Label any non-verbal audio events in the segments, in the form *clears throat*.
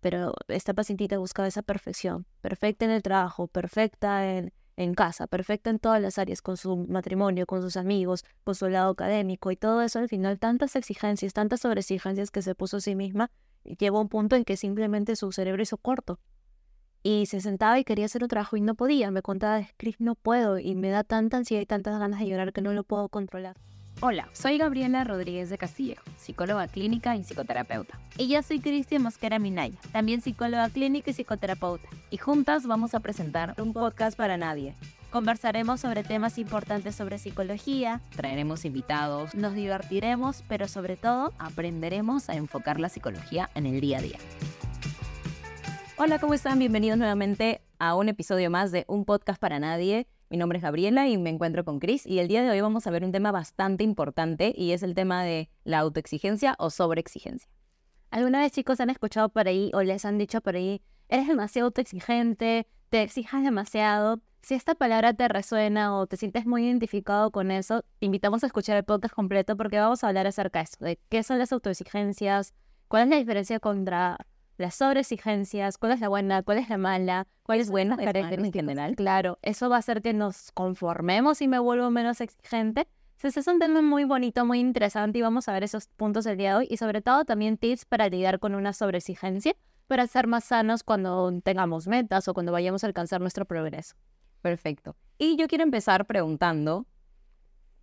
pero esta pacientita buscaba esa perfección, perfecta en el trabajo, perfecta en, en casa, perfecta en todas las áreas, con su matrimonio, con sus amigos, con su lado académico y todo eso, al final tantas exigencias, tantas sobreexigencias que se puso a sí misma, llegó a un punto en que simplemente su cerebro hizo corto. Y se sentaba y quería hacer un trabajo y no podía. Me contaba, Chris, no puedo. Y me da tanta ansiedad y tantas ganas de llorar que no lo puedo controlar. Hola, soy Gabriela Rodríguez de Castillo, psicóloga clínica y psicoterapeuta. Y yo soy Cristian Mosquera Minaya, también psicóloga clínica y psicoterapeuta. Y juntas vamos a presentar un podcast para nadie. Conversaremos sobre temas importantes sobre psicología, traeremos invitados, nos divertiremos, pero sobre todo aprenderemos a enfocar la psicología en el día a día. Hola, ¿cómo están? Bienvenidos nuevamente a un episodio más de Un Podcast para Nadie. Mi nombre es Gabriela y me encuentro con Chris y el día de hoy vamos a ver un tema bastante importante y es el tema de la autoexigencia o sobreexigencia. ¿Alguna vez chicos han escuchado por ahí o les han dicho por ahí, eres demasiado autoexigente, te exijas demasiado? Si esta palabra te resuena o te sientes muy identificado con eso, te invitamos a escuchar el podcast completo porque vamos a hablar acerca de eso, de qué son las autoexigencias, cuál es la diferencia contra las sobreexigencias, cuál es la buena, cuál es la mala, cuál es buena en general. Claro, eso va a hacer que nos conformemos y me vuelvo menos exigente. Entonces es un tema muy bonito, muy interesante y vamos a ver esos puntos el día de hoy y sobre todo también tips para lidiar con una sobreexigencia para ser más sanos cuando tengamos metas o cuando vayamos a alcanzar nuestro progreso. Perfecto. Y yo quiero empezar preguntando,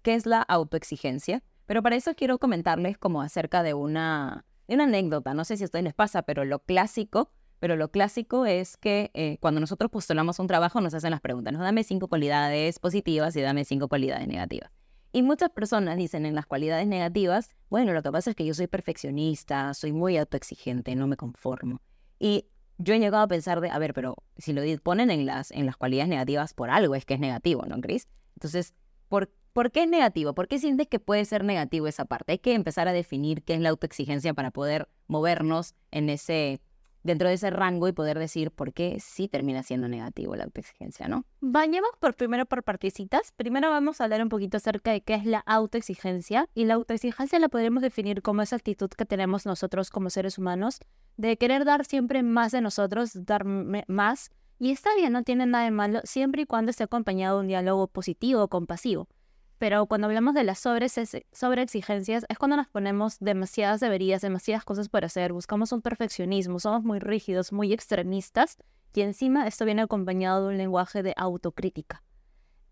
¿qué es la autoexigencia? Pero para eso quiero comentarles como acerca de una una anécdota, no sé si a ustedes les pasa, pero lo clásico, pero lo clásico es que eh, cuando nosotros postulamos un trabajo nos hacen las preguntas, nos dame cinco cualidades positivas y dame cinco cualidades negativas. Y muchas personas dicen en las cualidades negativas, bueno, lo que pasa es que yo soy perfeccionista, soy muy autoexigente, no me conformo. Y yo he llegado a pensar de, a ver, pero si lo ponen en las, en las cualidades negativas por algo es que es negativo, ¿no, Chris? Entonces, ¿por ¿Por qué es negativo? ¿Por qué sientes que puede ser negativo esa parte? Hay que empezar a definir qué es la autoexigencia para poder movernos en ese, dentro de ese rango y poder decir por qué sí termina siendo negativo la autoexigencia, ¿no? Vayamos por primero por partecitas. Primero vamos a hablar un poquito acerca de qué es la autoexigencia. Y la autoexigencia la podemos definir como esa actitud que tenemos nosotros como seres humanos de querer dar siempre más de nosotros, dar más. Y está bien, no tiene nada de malo, siempre y cuando esté acompañado de un diálogo positivo, compasivo. Pero cuando hablamos de las sobreexigencias es cuando nos ponemos demasiadas deberías, demasiadas cosas por hacer, buscamos un perfeccionismo, somos muy rígidos, muy extremistas y encima esto viene acompañado de un lenguaje de autocrítica.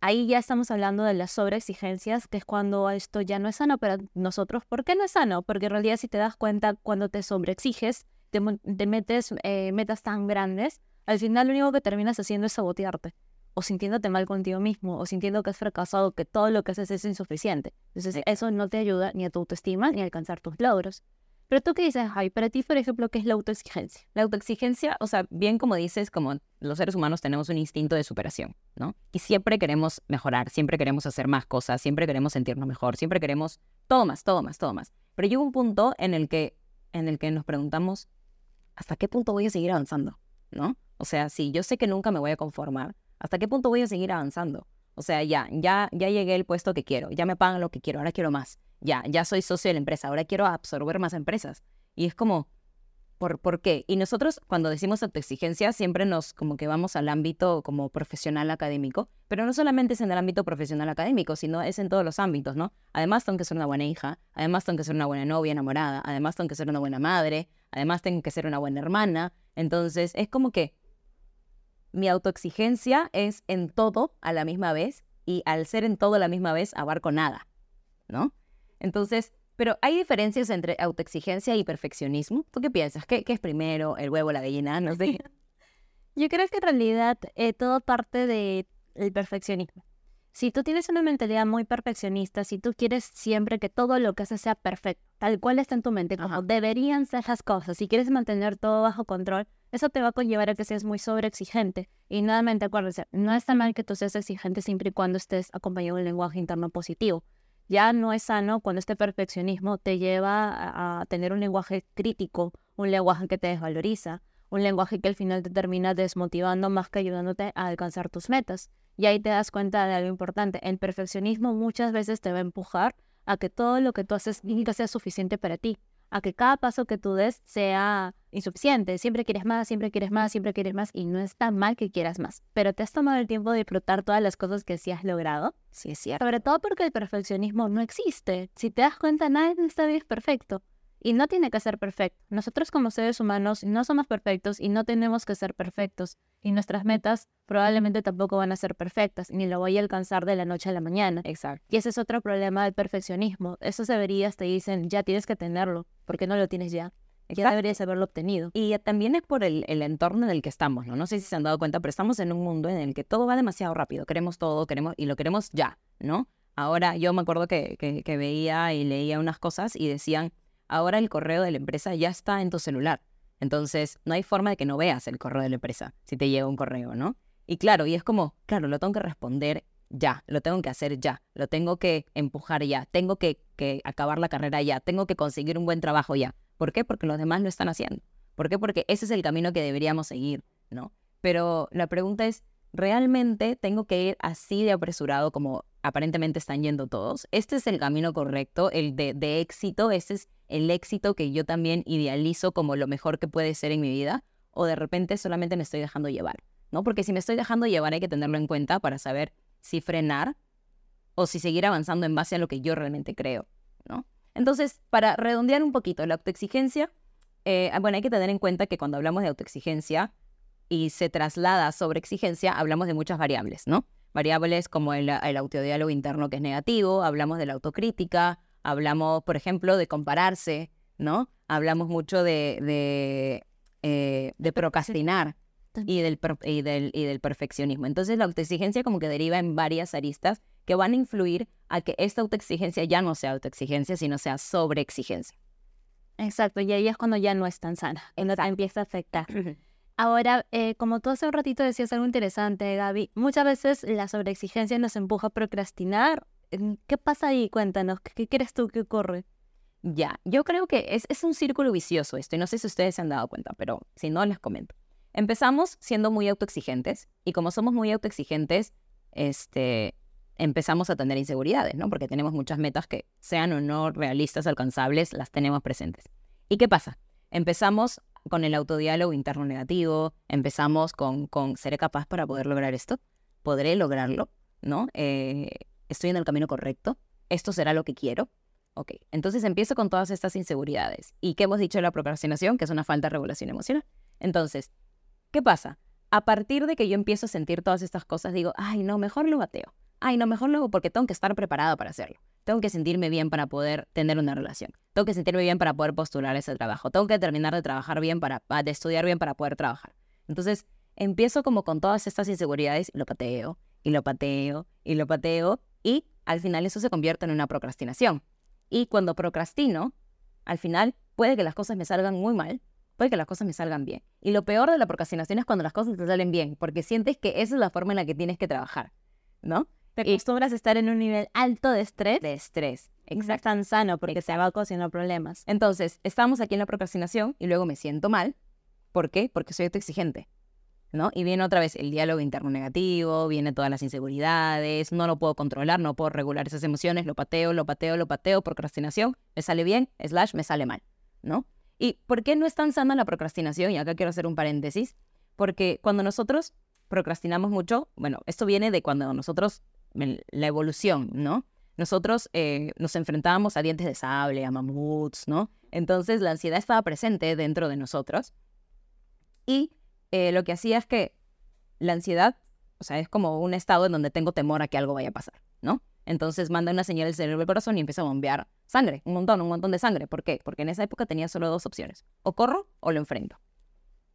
Ahí ya estamos hablando de las sobreexigencias, que es cuando esto ya no es sano para nosotros. ¿Por qué no es sano? Porque en realidad si te das cuenta, cuando te sobreexiges, te, te metes eh, metas tan grandes, al final lo único que terminas haciendo es sabotearte o sintiéndote mal contigo mismo, o sintiendo que has fracasado, que todo lo que haces es insuficiente. Entonces, eso no te ayuda ni a tu autoestima ni a alcanzar tus logros. Pero tú qué dices, ay, para ti, por ejemplo, ¿qué es la autoexigencia? La autoexigencia, o sea, bien como dices, como los seres humanos tenemos un instinto de superación, ¿no? Y siempre queremos mejorar, siempre queremos hacer más cosas, siempre queremos sentirnos mejor, siempre queremos todo más, todo más, todo más. Pero llega un punto en el que, en el que nos preguntamos, ¿hasta qué punto voy a seguir avanzando? ¿No? O sea, sí, yo sé que nunca me voy a conformar, ¿Hasta qué punto voy a seguir avanzando? O sea, ya, ya, ya llegué al puesto que quiero, ya me pagan lo que quiero, ahora quiero más. Ya, ya soy socio de la empresa, ahora quiero absorber más empresas. Y es como, ¿por, ¿por qué? Y nosotros cuando decimos autoexigencia siempre nos como que vamos al ámbito como profesional académico, pero no solamente es en el ámbito profesional académico, sino es en todos los ámbitos, ¿no? Además tengo que ser una buena hija, además tengo que ser una buena novia enamorada, además tengo que ser una buena madre, además tengo que ser una buena hermana. Entonces es como que mi autoexigencia es en todo a la misma vez y al ser en todo a la misma vez abarco nada, ¿no? Entonces, pero hay diferencias entre autoexigencia y perfeccionismo. ¿Tú qué piensas? ¿Qué, es primero, el huevo, la gallina? No sé. *laughs* Yo creo que en realidad eh, todo parte del perfeccionismo. Si tú tienes una mentalidad muy perfeccionista, si tú quieres siempre que todo lo que haces sea perfecto, tal cual está en tu mente, como deberían ser las cosas, si quieres mantener todo bajo control, eso te va a conllevar a que seas muy sobreexigente. Y nuevamente, acuérdense, no está mal que tú seas exigente siempre y cuando estés acompañado de un lenguaje interno positivo. Ya no es sano cuando este perfeccionismo te lleva a tener un lenguaje crítico, un lenguaje que te desvaloriza, un lenguaje que al final te termina desmotivando más que ayudándote a alcanzar tus metas. Y ahí te das cuenta de algo importante. El perfeccionismo muchas veces te va a empujar a que todo lo que tú haces nunca sea suficiente para ti, a que cada paso que tú des sea insuficiente. Siempre quieres más, siempre quieres más, siempre quieres más y no está mal que quieras más. Pero te has tomado el tiempo de disfrutar todas las cosas que sí has logrado. Sí, es cierto. Sobre todo porque el perfeccionismo no existe. Si te das cuenta, nada en esta vida es perfecto. Y no tiene que ser perfecto. Nosotros como seres humanos no somos perfectos y no tenemos que ser perfectos. Y nuestras metas probablemente tampoco van a ser perfectas, ni lo voy a alcanzar de la noche a la mañana. Exacto. Y ese es otro problema del perfeccionismo. Esos deberías te dicen, ya tienes que tenerlo, porque no lo tienes ya. Ya deberías haberlo obtenido. Y también es por el, el entorno en el que estamos, ¿no? No sé si se han dado cuenta, pero estamos en un mundo en el que todo va demasiado rápido. Queremos todo, queremos, y lo queremos ya, ¿no? Ahora, yo me acuerdo que, que, que veía y leía unas cosas y decían, ahora el correo de la empresa ya está en tu celular. Entonces, no hay forma de que no veas el correo de la empresa si te llega un correo, ¿no? Y claro, y es como, claro, lo tengo que responder ya, lo tengo que hacer ya, lo tengo que empujar ya, tengo que, que acabar la carrera ya, tengo que conseguir un buen trabajo ya. ¿Por qué? Porque los demás lo están haciendo. ¿Por qué? Porque ese es el camino que deberíamos seguir, ¿no? Pero la pregunta es, ¿realmente tengo que ir así de apresurado como aparentemente están yendo todos? ¿Este es el camino correcto, el de, éxito? ¿Este es el éxito que yo también idealizo como lo mejor que puede ser en mi vida? ¿O de repente solamente me estoy dejando llevar? ¿No? Porque si me estoy dejando llevar hay que tenerlo en cuenta para saber si frenar o si seguir avanzando en base a lo que yo realmente creo, ¿no? Entonces, para redondear un poquito la autoexigencia, eh, bueno, hay que tener en cuenta que cuando hablamos de autoexigencia y se traslada sobre exigencia, hablamos de muchas variables, ¿no? Variables como el, el autodiálogo interno que es negativo, hablamos de la autocrítica, hablamos, por ejemplo, de compararse, ¿no? Hablamos mucho de, de, eh, de procrastinar y del, y, del, y del perfeccionismo. Entonces, la autoexigencia como que deriva en varias aristas que van a influir a que esta autoexigencia ya no sea autoexigencia, sino sea sobreexigencia. Exacto, y ahí es cuando ya no es tan sana, cuando te empieza a afectar. *clears throat* Ahora, eh, como tú hace un ratito decías algo interesante, Gaby, muchas veces la sobreexigencia nos empuja a procrastinar. Mm, ¿Qué pasa ahí? Cuéntanos, ¿qué, crees tú que ocurre? Ya, yo creo que es, es un círculo vicioso esto, y no sé si ustedes se han dado cuenta, pero si no, les comento. Empezamos siendo muy autoexigentes, y como somos muy autoexigentes, este, empezamos a tener inseguridades, ¿no? Porque tenemos muchas metas que, sean o no realistas, alcanzables, las tenemos presentes. ¿Y qué pasa? Empezamos con el autodiálogo interno negativo, empezamos con, con ¿seré capaz para poder lograr esto? ¿Podré lograrlo? ¿No? Eh, ¿Estoy en el camino correcto? ¿Esto será lo que quiero? Ok, entonces empiezo con todas estas inseguridades. ¿Y qué hemos dicho de la procrastinación? Que es una falta de regulación emocional. Entonces, ¿qué pasa? A partir de que yo empiezo a sentir todas estas cosas, digo, ay, no, mejor lo bateo. Ay, no, mejor lo hago porque tengo que estar preparada para hacerlo. Tengo que sentirme bien para poder tener una relación. Tengo que sentirme bien para poder postular ese trabajo. Tengo que terminar de trabajar bien para, pa- de estudiar bien para poder trabajar. Entonces, empiezo como con todas estas inseguridades, lo pateo, y lo pateo, y lo pateo, y al final eso se convierte en una procrastinación. Y cuando procrastino, al final puede que las cosas me salgan muy mal, puede que las cosas me salgan bien. Y lo peor de la procrastinación es cuando las cosas te salen bien, porque sientes que esa es la forma en la que tienes que trabajar, ¿no? Te acostumbras a estar en un nivel alto de estrés, De estrés. es tan sano porque se va ocasionando problemas. Entonces, estamos aquí en la procrastinación y luego me siento mal. ¿Por qué? Porque soy autoexigente. ¿No? Y viene otra vez el diálogo interno negativo, viene todas las inseguridades, no lo puedo controlar, no puedo regular esas emociones, lo pateo, lo pateo, lo pateo, procrastinación, me sale bien, slash, me sale mal, ¿no? ¿Y por qué no es tan sana la procrastinación? Y acá quiero hacer un paréntesis, porque cuando nosotros procrastinamos mucho, bueno, esto viene de cuando nosotros, la evolución, ¿no? Nosotros eh, nos enfrentábamos a dientes de sable, a mamuts, ¿no? Entonces la ansiedad estaba presente dentro de nosotros y eh, lo que hacía es que la ansiedad, o sea, es como un estado en donde tengo temor a que algo vaya a pasar, ¿no? Entonces manda una señal al cerebro del corazón y empieza a bombear sangre, un montón, un montón de sangre. ¿Por qué? Porque en esa época tenía solo dos opciones, o corro o lo enfrento.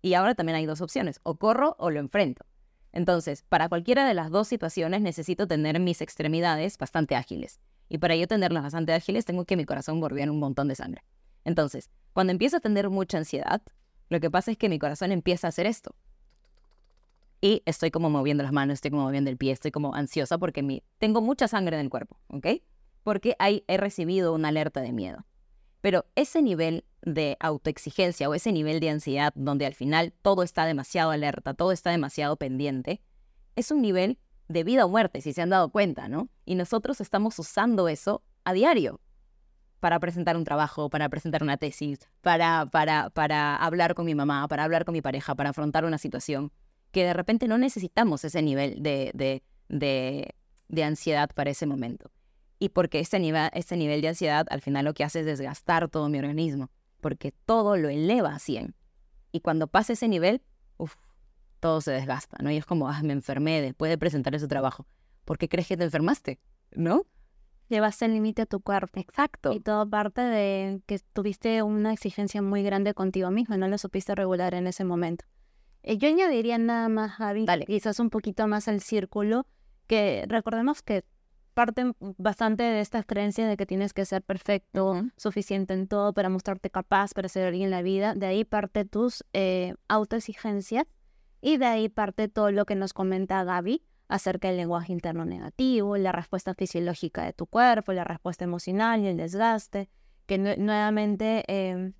Y ahora también hay dos opciones, o corro o lo enfrento. Entonces, para cualquiera de las dos situaciones necesito tener mis extremidades bastante ágiles. Y para yo tenerlas bastante ágiles, tengo que mi corazón bombear un montón de sangre. Entonces, cuando empiezo a tener mucha ansiedad, lo que pasa es que mi corazón empieza a hacer esto. Y estoy como moviendo las manos, estoy como moviendo el pie, estoy como ansiosa porque mi, tengo mucha sangre en el cuerpo, ¿ok? Porque hay, he recibido una alerta de miedo. Pero ese nivel de autoexigencia o ese nivel de ansiedad donde al final todo está demasiado alerta, todo está demasiado pendiente, es un nivel de vida o muerte, si se han dado cuenta, ¿no? Y nosotros estamos usando eso a diario. para presentar un trabajo, para presentar una tesis, para, para, para hablar con mi mamá, para hablar con mi pareja, para afrontar una situación, que de repente no necesitamos ese nivel de, de, de, de ansiedad para ese momento. Y porque este nivel, este nivel de ansiedad al final lo que hace es desgastar todo mi organismo, porque todo lo eleva a 100. Y cuando pasa ese nivel, uf, todo se desgasta, ¿no? Y es como, ah, me enfermé después de presentar ese trabajo. ¿Por qué crees que te enfermaste? ¿No? Llevaste el límite a tu cuerpo. Exacto. Y todo parte de que tuviste una exigencia muy grande contigo mismo, no lo supiste regular en ese momento. Eh, yo añadiría nada más, Javi, Dale. quizás un poquito más al círculo, que recordemos que parte bastante de estas creencias de que tienes que ser perfecto, suficiente en todo para mostrarte capaz, para ser alguien en la vida. De ahí parte tus eh, autoexigencias y de ahí parte todo lo que nos comenta Gaby acerca del lenguaje interno negativo, la respuesta fisiológica de tu cuerpo, la respuesta emocional y el desgaste, que nue- nuevamente eh,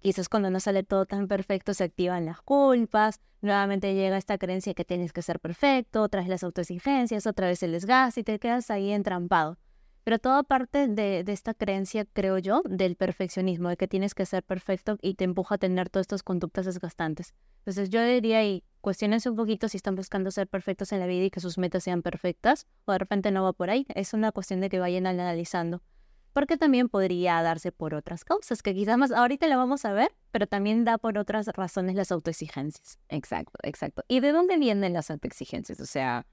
quizás cuando no sale todo tan perfecto se activan las culpas, nuevamente llega esta creencia que tienes que ser perfecto, otra vez las autoexigencias, otra vez el desgaste y te quedas ahí entrampado. Pero todo parte de, esta creencia, creo yo, del perfeccionismo, de que tienes que ser perfecto y te empuja a tener todas estas conductas desgastantes. Entonces yo diría y cuestionense un poquito si están buscando ser perfectos en la vida y que sus metas sean perfectas, o de repente no va por ahí. Es una cuestión de que vayan analizando. Porque también podría darse por otras causas, que quizás más ahorita lo vamos a ver, pero también da por otras razones las autoexigencias. Exacto, exacto. ¿Y de dónde vienen las autoexigencias? O sea,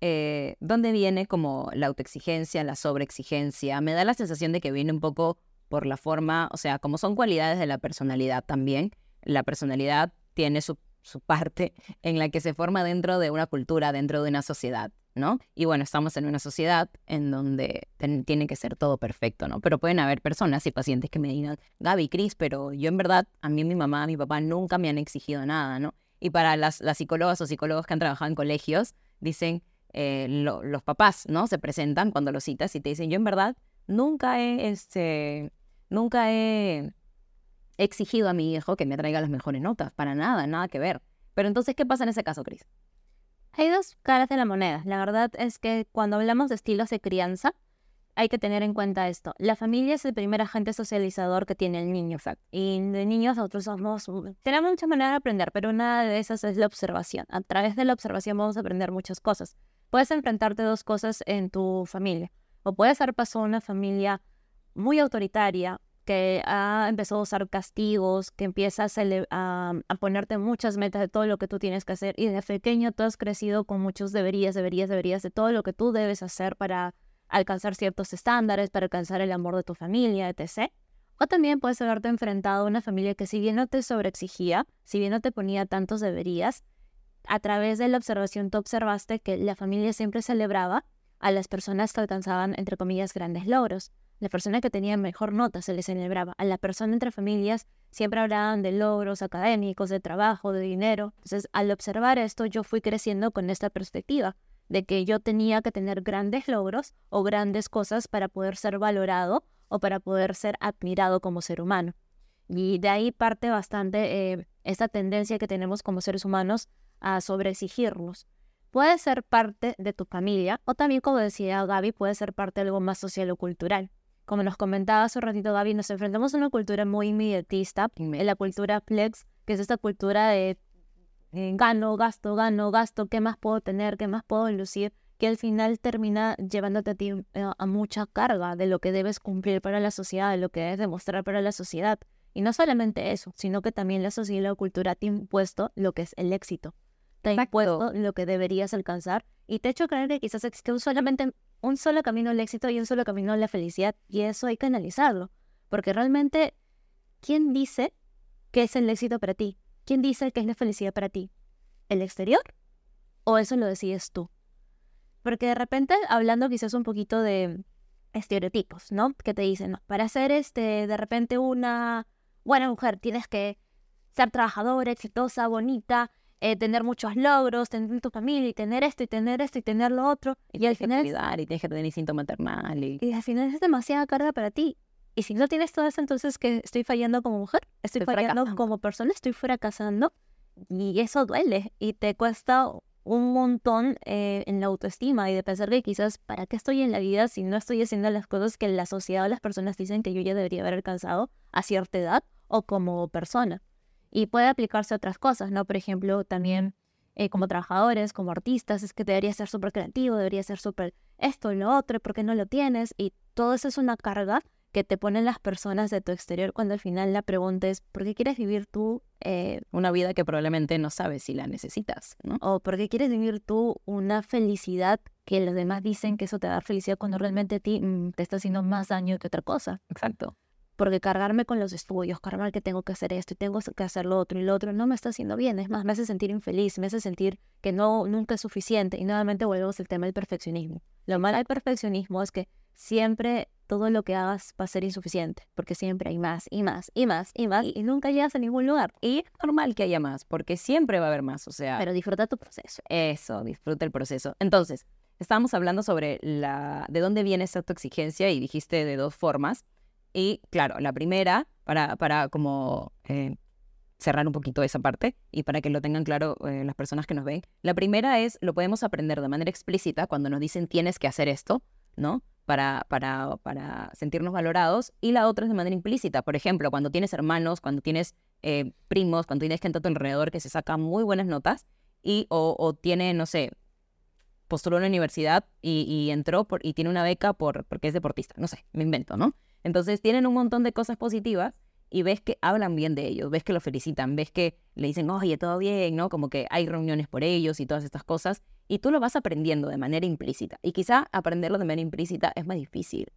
eh, ¿dónde viene como la autoexigencia, la sobreexigencia? Me da la sensación de que viene un poco por la forma, o sea, como son cualidades de la personalidad también. La personalidad tiene su, su *laughs* parte en la que se forma dentro de una cultura, dentro de una sociedad, ¿no? Y bueno, estamos en una sociedad en donde tiene que ser todo perfecto, ¿no? Pero pueden haber personas y pacientes que me digan, Gaby, Cris, pero yo en verdad, a mí mi mamá, mi papá nunca me han exigido nada, ¿no? Y para las, psicólogas o psicólogos que han trabajado en colegios, dicen, eh, lo- los papás, ¿no? Se presentan cuando los citas y te dicen, yo en verdad nunca he, este, nunca he exigido a mi hijo que me traiga las mejores notas, para nada, nada que ver. Pero entonces, ¿qué pasa en ese caso, Cris? Hay dos caras de la moneda. La verdad es que cuando hablamos de estilos de crianza, hay que tener en cuenta esto. La familia es el primer agente socializador que tiene el niño. Y de niños nosotros somos... Tenemos muchas maneras de aprender, pero una de esas es la observación. A través de la observación vamos a aprender muchas cosas. Puedes enfrentarte a dos cosas en tu familia. O puedes paso a una familia muy autoritaria, que ha empezado a usar castigos, que empieza a, cele- a, ponerte muchas metas de todo lo que tú tienes que hacer y de pequeño tú has crecido con muchos deberías, deberías, deberías de todo lo que tú debes hacer para alcanzar ciertos estándares, para alcanzar el amor de tu familia, etc. O también puedes haberte enfrentado a una familia que si bien no te sobreexigía, si bien no te ponía tantos deberías, a través de la observación tú observaste que la familia siempre celebraba a las personas que alcanzaban, entre comillas, grandes logros. La persona que tenía mejor nota se le celebraba. A la persona entre familias siempre hablaban de logros académicos, de trabajo, de dinero. Entonces, al observar esto, yo fui creciendo con esta perspectiva de que yo tenía que tener grandes logros o grandes cosas para poder ser valorado o para poder ser admirado como ser humano. Y de ahí parte bastante eh, esta tendencia que tenemos como seres humanos a sobreexigirnos. Puede ser parte de tu familia o también, como decía Gaby, puede ser parte de algo más social o cultural. Como nos comentaba hace un ratito Gaby, nos enfrentamos a una cultura muy inmediatista, en la cultura flex, que es esta cultura de eh, gano, gasto, gano, gasto, ¿qué más puedo tener? ¿Qué más puedo lucir? Que al final termina llevándote a ti eh, a mucha carga de lo que debes cumplir para la sociedad, de lo que debes demostrar para la sociedad. Y no solamente eso, sino que también la sociedad y la cultura te ha impuesto lo que es el éxito. Te ha impuesto lo que deberías alcanzar y te ha hecho creer que quizás existe un solamente un solo camino al éxito y un solo camino a la felicidad y eso hay que analizarlo. Porque realmente, ¿quién dice qué es el éxito para ti? ¿Quién dice qué es la felicidad para ti? ¿El exterior? ¿O eso lo decides tú? Porque de repente, hablando quizás un poquito de estereotipos, ¿no? Que te dicen, no, para ser este, de repente una buena mujer tienes que ser trabajadora, exitosa, bonita, eh, tener muchos logros, tener tu familia y tener esto y tener esto y tener lo otro. Y, al tienes que final, cuidar y tienes que tener instinto maternal y... y al final es demasiada carga para ti. Y si no tienes todo eso, entonces que estoy fallando como mujer, estoy, Estoy fallando fracasando. como persona, estoy fracasando. Y eso duele y te cuesta un montón eh, en la autoestima y de pensar que quizás, ¿para qué estoy en la vida si no estoy haciendo las cosas que la sociedad o las personas dicen que yo ya debería haber alcanzado a cierta edad o como persona? Y puede aplicarse a otras cosas, ¿no? Por ejemplo, también eh, como trabajadores, como artistas, es que debería ser súper creativo, debería ser súper esto y lo otro, ¿por qué no lo tienes? Y todo eso es una carga que te ponen las personas de tu exterior cuando al final la pregunta es, ¿por qué quieres vivir tú eh, una vida que probablemente no sabes si la necesitas? ¿no? O ¿por qué quieres vivir tú una felicidad que los demás dicen que eso te da felicidad cuando realmente a ti mm, te está haciendo más daño que otra cosa? Exacto. Porque cargarme con los estudios, cargar que tengo que hacer esto y tengo que hacer lo otro y lo otro, no me está haciendo bien. Es más, me hace sentir infeliz, me hace sentir que no, nunca es suficiente. Y nuevamente volvemos al tema del perfeccionismo. Lo malo del perfeccionismo es que siempre todo lo que hagas va a ser insuficiente, porque siempre hay más y más y más y más y nunca llegas a ningún lugar. Y es normal que haya más, porque siempre va a haber más, o sea... Pero disfruta tu proceso. Eso, disfruta el proceso. Entonces, estábamos hablando sobre la, de dónde viene esa autoexigencia y dijiste de dos formas. Y claro, la primera, para, para como eh, cerrar un poquito esa parte y para que lo tengan claro eh, las personas que nos ven, la primera es, lo podemos aprender de manera explícita cuando nos dicen tienes que hacer esto, ¿no? para, para, para sentirnos valorados, y la otra es de manera implícita. Por ejemplo, cuando tienes hermanos, cuando tienes eh, primos, cuando tienes gente a tu alrededor que se saca muy buenas notas y o, tiene, no sé, postuló a una universidad y, entró y tiene una beca por, porque es deportista, no sé, me invento, ¿no? Entonces tienen un montón de cosas positivas y ves que hablan bien de ellos, ves que lo felicitan, ves que le dicen, oye, todo bien, ¿no? Como que hay reuniones por ellos y todas estas cosas, y tú lo vas aprendiendo de manera implícita. Y quizá aprenderlo de manera implícita es más difícil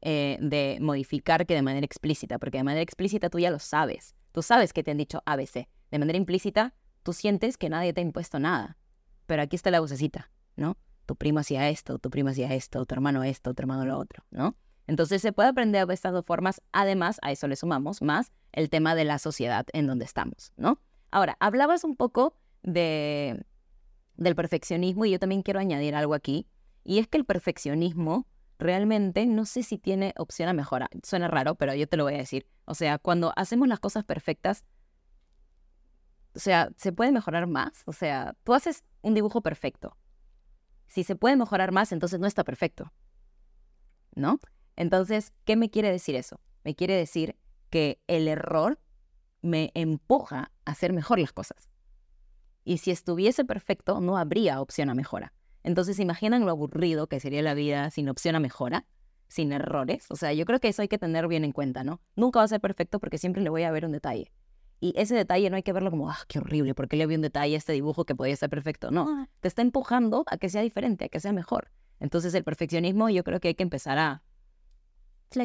eh, de modificar que de manera explícita, porque de manera explícita tú ya lo sabes, tú sabes que te han dicho ABC. De manera implícita, tú sientes que nadie te ha impuesto nada, pero aquí está la vocecita, ¿no? Tu primo hacía esto, tu primo hacía esto, tu hermano esto, tu hermano lo otro, ¿no? Entonces se puede aprender de estas dos formas. Además, a eso le sumamos más el tema de la sociedad en donde estamos, ¿no? Ahora, hablabas un poco de, del perfeccionismo y yo también quiero añadir algo aquí. Y es que el perfeccionismo realmente no sé si tiene opción a mejora. Suena raro, pero yo te lo voy a decir. O sea, cuando hacemos las cosas perfectas, o sea, ¿se puede mejorar más? O sea, tú haces un dibujo perfecto. Si se puede mejorar más, entonces no está perfecto. ¿No? Entonces, ¿qué me quiere decir eso? Me quiere decir que el error me empuja a hacer mejor las cosas. Y si estuviese perfecto, no habría opción a mejora. Entonces, imaginan lo aburrido que sería la vida sin opción a mejora, sin errores. O sea, yo creo que eso hay que tener bien en cuenta, ¿no? Nunca va a ser perfecto porque siempre le voy a ver un detalle. Y ese detalle no hay que verlo como, ah, qué horrible, porque le vi un detalle a este dibujo que podía ser perfecto. No, te está empujando a que sea diferente, a que sea mejor. Entonces, el perfeccionismo yo creo que hay que empezar a,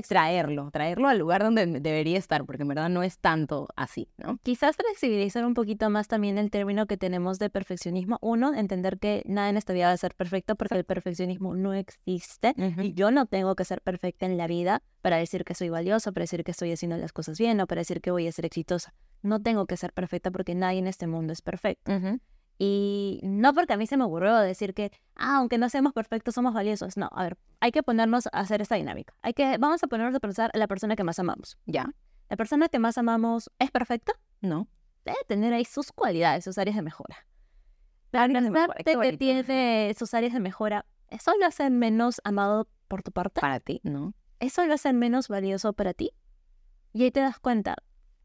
traerlo, traerlo al lugar donde debería estar, porque en verdad no es tanto así, ¿no? Quizás flexibilizar un poquito más también el término que tenemos de perfeccionismo. Uno, entender que nada en esta vida va a ser perfecto porque el perfeccionismo no existe y yo no tengo que ser perfecta en la vida para decir que soy valiosa, para decir que estoy haciendo las cosas bien o para decir que voy a ser exitosa. No tengo que ser perfecta porque nadie en este mundo es perfecto. Y no porque a mí se me ocurrió decir que, ah, aunque no seamos perfectos, somos valiosos. No, a ver, hay que ponernos a hacer esta dinámica. Hay que, vamos a ponernos a pensar a la persona que más amamos, ¿ya? ¿La persona que más amamos es perfecta? No. Debe tener ahí sus cualidades, sus áreas de mejora. La que tiene sus áreas de mejora, ¿eso lo hace menos amado por tu parte? Para ti, ¿no? ¿Eso lo hace menos valioso para ti? Y ahí te das cuenta,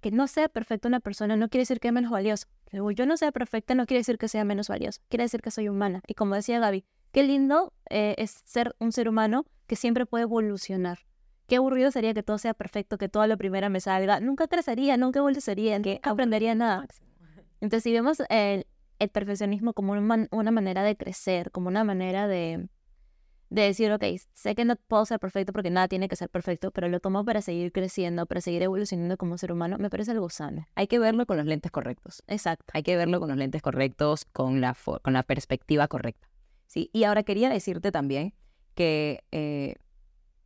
que no sea perfecta una persona no quiere decir que es menos valioso. Yo no sea perfecta no quiere decir que sea menos valioso. Quiere decir que soy humana. Y como decía Gaby, qué lindo eh, es ser un ser humano que siempre puede evolucionar. Qué aburrido sería que todo sea perfecto, que todo a la primera me salga. Nunca crecería, nunca evolucionaría, nunca aprendería nada. Entonces, si vemos el, perfeccionismo como una manera de crecer, como una manera de, de decir, ok, sé que no puedo ser perfecto porque nada tiene que ser perfecto, pero lo tomo para seguir creciendo, para seguir evolucionando como ser humano, me parece algo sano. Hay que verlo con los lentes correctos. Exacto. Hay que verlo con los lentes correctos, con la, con la perspectiva correcta. ¿sí? Y ahora quería decirte también que eh,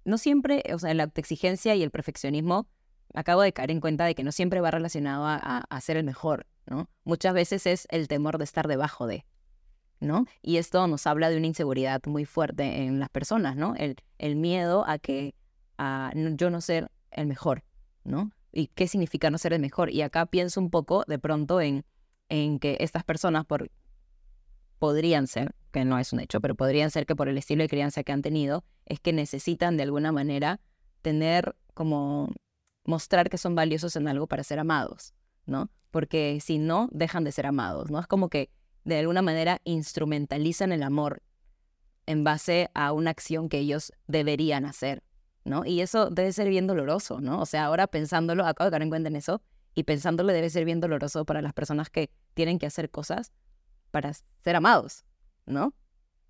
no siempre, o sea, la autoexigencia y el perfeccionismo, acabo de caer en cuenta de que no siempre va relacionado a, a ser el mejor, ¿no? Muchas veces es el temor de estar debajo de. ¿No? Y esto nos habla de una inseguridad muy fuerte en las personas, ¿no? El, miedo a que yo no ser el mejor, ¿no? ¿Y qué significa no ser el mejor? Y acá pienso un poco de pronto en, que estas personas, podrían ser, que no es un hecho, pero podrían ser que por el estilo de crianza que han tenido, es que necesitan de alguna manera tener como mostrar que son valiosos en algo para ser amados, ¿no? Porque si no, dejan de ser amados, ¿no? Es como que de alguna manera instrumentalizan el amor en base a una acción que ellos deberían hacer, ¿no? Y eso debe ser bien doloroso, ¿no? O sea, ahora pensándolo, acabo de caer en cuenta en eso, y pensándolo debe ser bien doloroso para las personas que tienen que hacer cosas para ser amados, ¿no?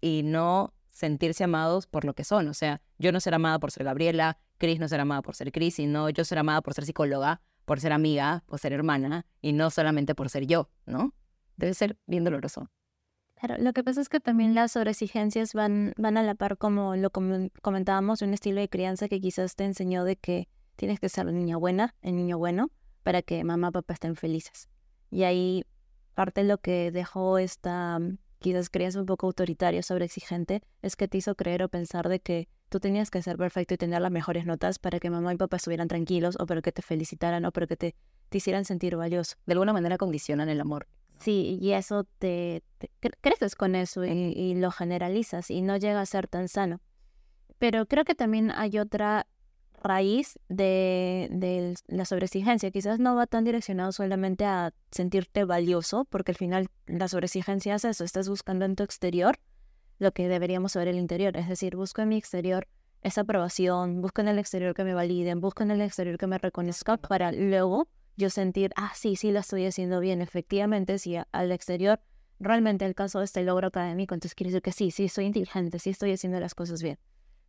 Y no sentirse amados por lo que son. O sea, yo no ser amada por ser Gabriela, Cris no ser amada por ser Cris, sino yo ser amada por ser psicóloga, por ser amiga, por ser hermana, y no solamente por ser yo, ¿no? Debe ser bien doloroso. Claro, lo que pasa es que también las sobreexigencias van, van a la par, como lo comentábamos, un estilo de crianza que quizás te enseñó de que tienes que ser niña buena, el niño bueno, para que mamá y papá estén felices. Y ahí parte de lo que dejó esta mm, quizás crianza un poco autoritaria, sobreexigente, es que te hizo creer o pensar de que tú tenías que ser perfecto y tener las mejores notas para que mamá y papá estuvieran tranquilos o para que te felicitaran o para que te, te hicieran sentir valioso. De alguna manera condicionan el amor. Sí, y eso te, creces con eso y, y, lo generalizas y no llega a ser tan sano. Pero creo que también hay otra raíz de, la sobreexigencia. Quizás no va tan direccionado solamente a sentirte valioso, porque al final la sobreexigencia es eso, estás buscando en tu exterior lo que deberíamos saber en el interior. Es decir, busco en mi exterior esa aprobación, busco en el exterior que me validen, busco en el exterior que me reconozca para luego yo sentir, ah, sí, sí, lo estoy haciendo bien. Efectivamente, si al exterior realmente el caso de este logro académico, entonces quiere decir que sí, sí, soy inteligente, sí estoy haciendo las cosas bien.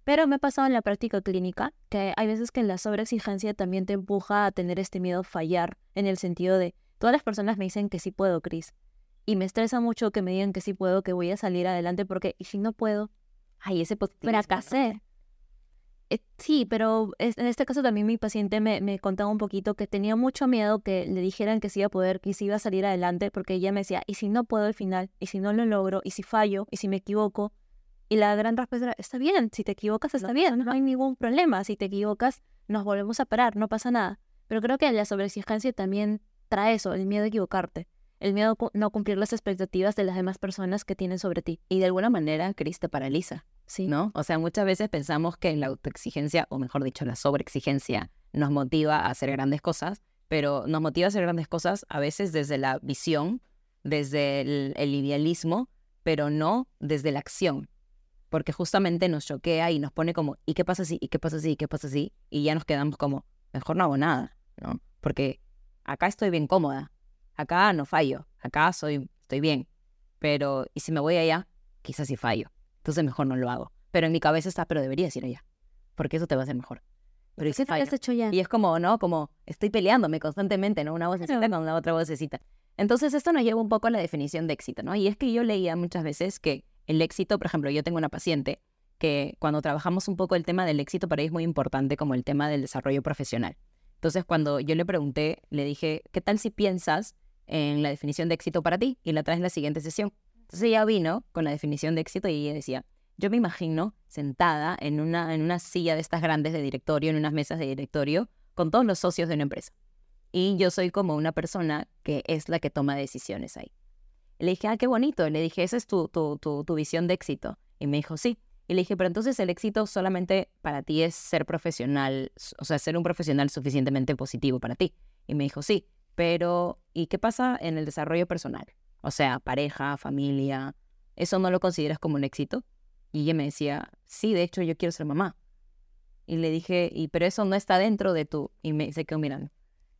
Pero me ha pasado en la práctica clínica que hay veces que la sobreexigencia también te empuja a tener este miedo a fallar, en el sentido de, todas las personas me dicen que sí puedo, Cris. Y me estresa mucho que me digan que sí puedo, que voy a salir adelante, porque, ¿y si no puedo? Ay, ese fracasé. Eh, sí, pero en este caso también mi paciente me, me, contaba un poquito que tenía mucho miedo que le dijeran que sí iba a poder, que sí iba a salir adelante, porque ella me decía, ¿y si no puedo al final? ¿Y si no lo logro? ¿Y si fallo? ¿Y si me equivoco? Y la gran respuesta era, está bien, si te equivocas está bien, no hay ningún problema, si te equivocas nos volvemos a parar, no pasa nada. Pero creo que la sobreexigencia también trae eso, el miedo a equivocarte, el miedo a no cumplir las expectativas de las demás personas que tienen sobre ti. Y de alguna manera, Cris te paraliza, sí. ¿no? O sea, muchas veces pensamos que la autoexigencia, o mejor dicho, la sobreexigencia, nos motiva a hacer grandes cosas, pero nos motiva a hacer grandes cosas a veces desde la visión, desde el idealismo, pero no desde la acción porque justamente nos choquea y nos pone como, ¿y qué pasa si? ¿Y qué pasa si? ¿Y qué pasa si? Y ya nos quedamos como, mejor no hago nada, ¿no? Porque acá estoy bien cómoda, acá no fallo, acá soy, estoy bien, pero ¿y si me voy allá? Quizás sí fallo, entonces mejor no lo hago. Pero en mi cabeza está, pero deberías ir allá, porque eso te va a hacer mejor. Pero ¿y si fallo? Hecho ya? Y es como, ¿no? Como estoy peleándome constantemente, ¿no? Una vocecita con la otra vocecita. Entonces esto nos lleva un poco a la definición de éxito, ¿no? Y es que yo leía muchas veces que el éxito, por ejemplo, yo tengo una paciente que cuando trabajamos un poco el tema del éxito para ella es muy importante como el tema del desarrollo profesional. Entonces, cuando yo le pregunté, le dije, ¿qué tal si piensas en la definición de éxito para ti y la traes en la siguiente sesión? Entonces ella vino con la definición de éxito y ella decía, yo me imagino sentada en una, en una silla de estas grandes de directorio, en unas mesas de directorio, con todos los socios de una empresa. Y yo soy como una persona que es la que toma decisiones ahí le dije, ah, qué bonito. le dije, esa es tu, tu, tu, visión de éxito. Y me dijo, sí. Y le dije, pero entonces el éxito solamente para ti es ser profesional, o sea, ser un profesional suficientemente positivo para ti. Y me dijo, sí, pero ¿y qué pasa en el desarrollo personal? O sea, pareja, familia, ¿eso no lo consideras como un éxito? Y ella me decía, sí, de hecho yo quiero ser mamá. Y le dije, y pero eso no está dentro de tu... Y me se quedó mirando.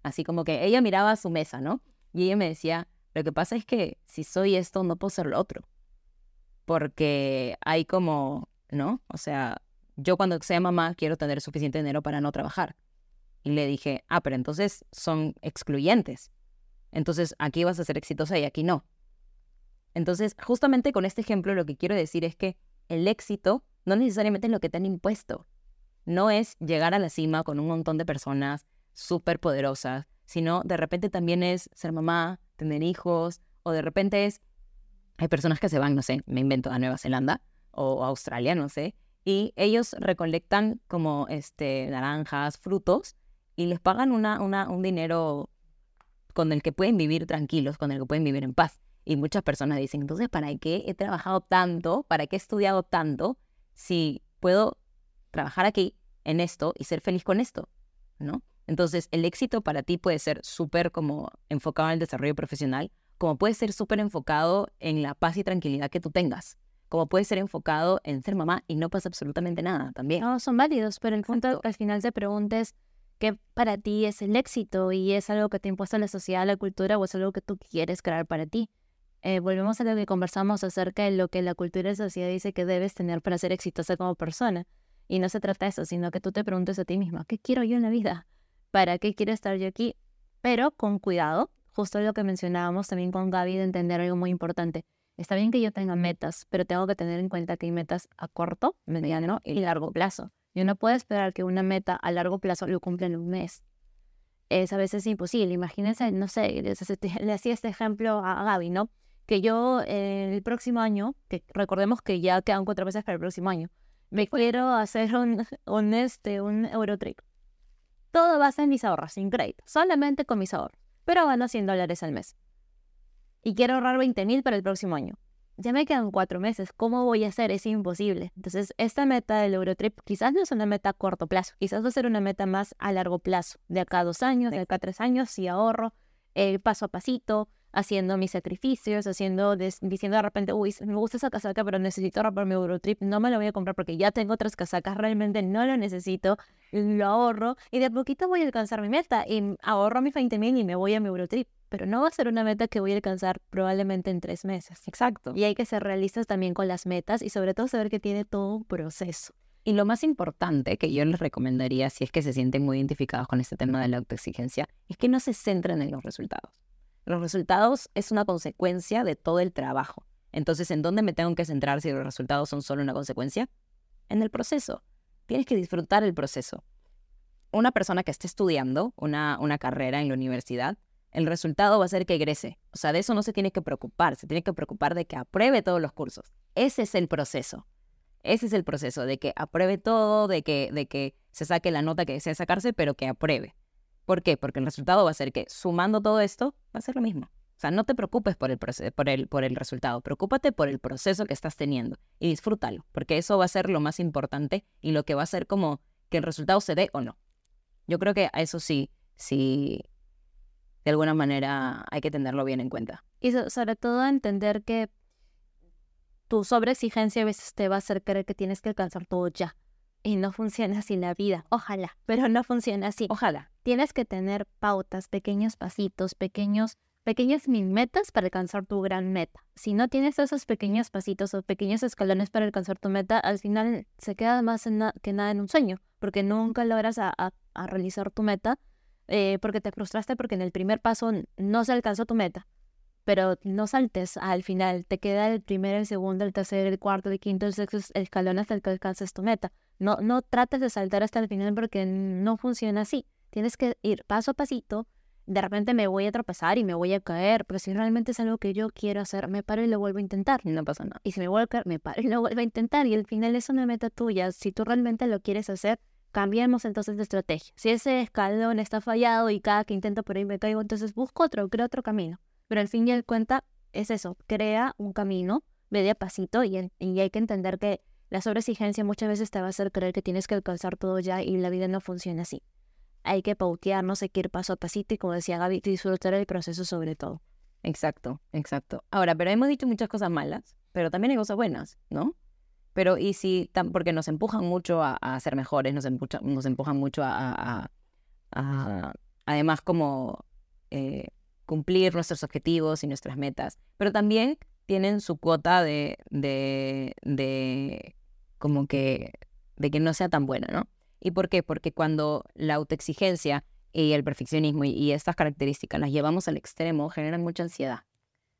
Así como que ella miraba a su mesa, ¿no? Y ella me decía, lo que pasa es que si soy esto, no puedo ser lo otro. Porque hay como, ¿no? O sea, yo cuando sea mamá quiero tener suficiente dinero para no trabajar. Y le dije, ah, pero entonces son excluyentes. Entonces aquí vas a ser exitosa y aquí no. Entonces, justamente con este ejemplo lo que quiero decir es que el éxito no necesariamente es lo que te han impuesto. No es llegar a la cima con un montón de personas súper poderosas, sino de repente también es ser mamá, tener hijos, o de repente es, hay personas que se van, no sé, me invento a Nueva Zelanda o Australia, no sé, y ellos recolectan como este, naranjas, frutos, y les pagan una, una, un dinero con el que pueden vivir tranquilos, con el que pueden vivir en paz. Y muchas personas dicen, entonces, ¿para qué he trabajado tanto? ¿Para qué he estudiado tanto? Si puedo trabajar aquí en esto y ser feliz con esto, ¿no? Entonces, el éxito para ti puede ser súper como enfocado en el desarrollo profesional, como puede ser súper enfocado en la paz y tranquilidad que tú tengas, como puede ser enfocado en ser mamá y no pasa absolutamente nada también. No, son válidos, pero el punto al final te preguntes qué para ti es el éxito y es algo que te ha impuesto la sociedad, la cultura o es algo que tú quieres crear para ti. Eh, volvemos a lo que conversamos acerca de lo que la cultura y la sociedad dice que debes tener para ser exitosa como persona. Y no se trata de eso, sino que tú te preguntes a ti misma, ¿qué quiero yo en la vida? ¿Para qué quiero estar yo aquí? Pero con cuidado, justo lo que mencionábamos también con Gaby de entender algo muy importante. Está bien que yo tenga metas, pero tengo que tener en cuenta que hay metas a corto, mediano y largo plazo. Yo no puedo esperar que una meta a largo plazo lo cumpla en un mes. Es a veces imposible. Imagínense, no sé, *laughs* le hacía este ejemplo a Gaby, ¿no? Que yo eh, el próximo año, que recordemos que ya quedan cuatro meses para el próximo año, me quiero hacer un, *laughs* un, este, un Eurotrip. Todo va a ser mis ahorros, sin crédito, solamente con mis ahorros, pero van a 100 dólares al mes. Y quiero ahorrar 20 mil para el próximo año ya me quedan cuatro meses, ¿cómo voy a hacer? Es imposible. Entonces, esta meta del Eurotrip quizás no es una meta a corto plazo, quizás va a ser una meta más a largo plazo, de acá a dos años, de acá a tres años, si ahorro, eh, paso a pasito, haciendo mis sacrificios, haciendo, diciendo de repente, uy, me gusta esa casaca, pero necesito ahorrar mi Eurotrip, no me la voy a comprar porque ya tengo otras casacas, realmente no lo necesito, lo ahorro y de a poquito voy a alcanzar mi meta y ahorro mis 20 mil y me voy a mi Eurotrip. Pero no va a ser una meta que voy a alcanzar probablemente en tres meses. Exacto. Y hay que ser realistas también con las metas y sobre todo saber que tiene todo un proceso. Y lo más importante que yo les recomendaría, si es que se sienten muy identificados con este tema de la autoexigencia, es que no se centren en los resultados. Los resultados es una consecuencia de todo el trabajo. Entonces, ¿en dónde me tengo que centrar si los resultados son solo una consecuencia? En el proceso. Tienes que disfrutar el proceso. Una persona que esté estudiando una, una carrera en la universidad, el resultado va a ser que egrese. O sea, de eso no se tiene que preocupar, se tiene que preocupar de que apruebe todos los cursos. Ese es el proceso. Ese es el proceso, de que apruebe todo, de que, de que se saque la nota que desea sacarse, pero que apruebe. ¿Por qué? Porque el resultado va a ser que sumando todo esto va a ser lo mismo. O sea, no te preocupes por el, por el, por el resultado, preocúpate por el proceso que estás teniendo y disfrútalo, porque eso va a ser lo más importante y lo que va a ser como que el resultado se dé o no. Yo creo que a eso sí, sí, de alguna manera hay que tenerlo bien en cuenta. Y sobre todo entender que tu sobreexigencia a veces te va a hacer creer que tienes que alcanzar todo ya. Y no funciona así la vida. Ojalá, pero no funciona así. Ojalá. Tienes que tener pautas, pequeños pasitos, pequeños, pequeñas mil metas para alcanzar tu gran meta. Si no tienes esos pequeños pasitos o pequeños escalones para alcanzar tu meta, al final se queda más que nada en un sueño, porque nunca logras a, realizar tu meta, eh, porque te frustraste porque en el primer paso no se alcanzó tu meta pero no saltes al final, te queda el primero, el segundo, el tercer, el cuarto, el quinto, el sexto escalón hasta que alcances tu meta. No, no trates de saltar hasta el final porque no funciona así. Tienes que ir paso a pasito. De repente me voy a tropezar y me voy a caer, pero si realmente es algo que yo quiero hacer, me paro y lo vuelvo a intentar. No pasa nada. Y si me vuelvo a caer, me paro y lo vuelvo a intentar. Y al final es una meta tuya. Si tú realmente lo quieres hacer, cambiemos entonces de estrategia. Si ese escalón está fallado y cada que intento por ahí me caigo, entonces busco otro, creo otro camino. Pero al fin y al cuenta es eso, crea un camino, ve de a pasito y, hay que entender que la sobreexigencia muchas veces te va a hacer creer que tienes que alcanzar todo ya y la vida no funciona así. Hay que pautear, no sé qué ir paso a pasito y como decía Gaby, disfrutar el proceso sobre todo. Exacto, exacto. Ahora, pero hemos dicho muchas cosas malas, pero también hay cosas buenas, ¿no? Pero y si, porque nos empujan mucho a, ser mejores, nos, nos empujan mucho a, además como eh, cumplir nuestros objetivos y nuestras metas, pero también tienen su cuota de, de, de como que, de que no sea tan buena, ¿no? ¿Y por qué? Porque cuando la autoexigencia y el perfeccionismo y, estas características las llevamos al extremo, generan mucha ansiedad,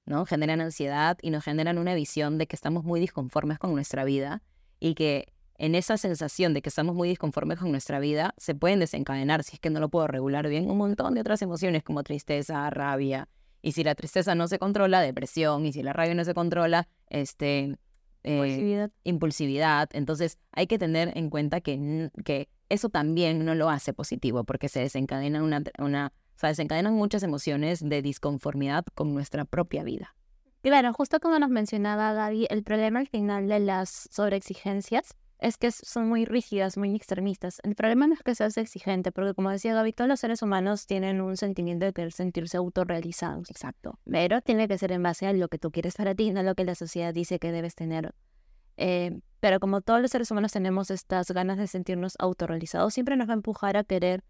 ¿no? Generan ansiedad y nos generan una visión de que estamos muy disconformes con nuestra vida y que en esa sensación de que estamos muy disconformes con nuestra vida, se pueden desencadenar, si es que no lo puedo regular bien, un montón de otras emociones como tristeza, rabia. Y si la tristeza no se controla, depresión. Y si la rabia no se controla, este, eh, impulsividad. Entonces hay que tener en cuenta que, que eso también no lo hace positivo porque se desencadena una, una, o sea, desencadenan muchas emociones de disconformidad con nuestra propia vida. Claro, justo como nos mencionaba Gaby, el problema al final de las sobreexigencias es que son muy rígidas, muy extremistas. El problema no es que seas exigente, porque como decía Gaby, todos los seres humanos tienen un sentimiento de querer sentirse autorrealizados. Exacto. Pero tiene que ser en base a lo que tú quieres para ti, no lo que la sociedad dice que debes tener. Eh, pero como todos los seres humanos tenemos estas ganas de sentirnos autorrealizados, siempre nos va a empujar a querer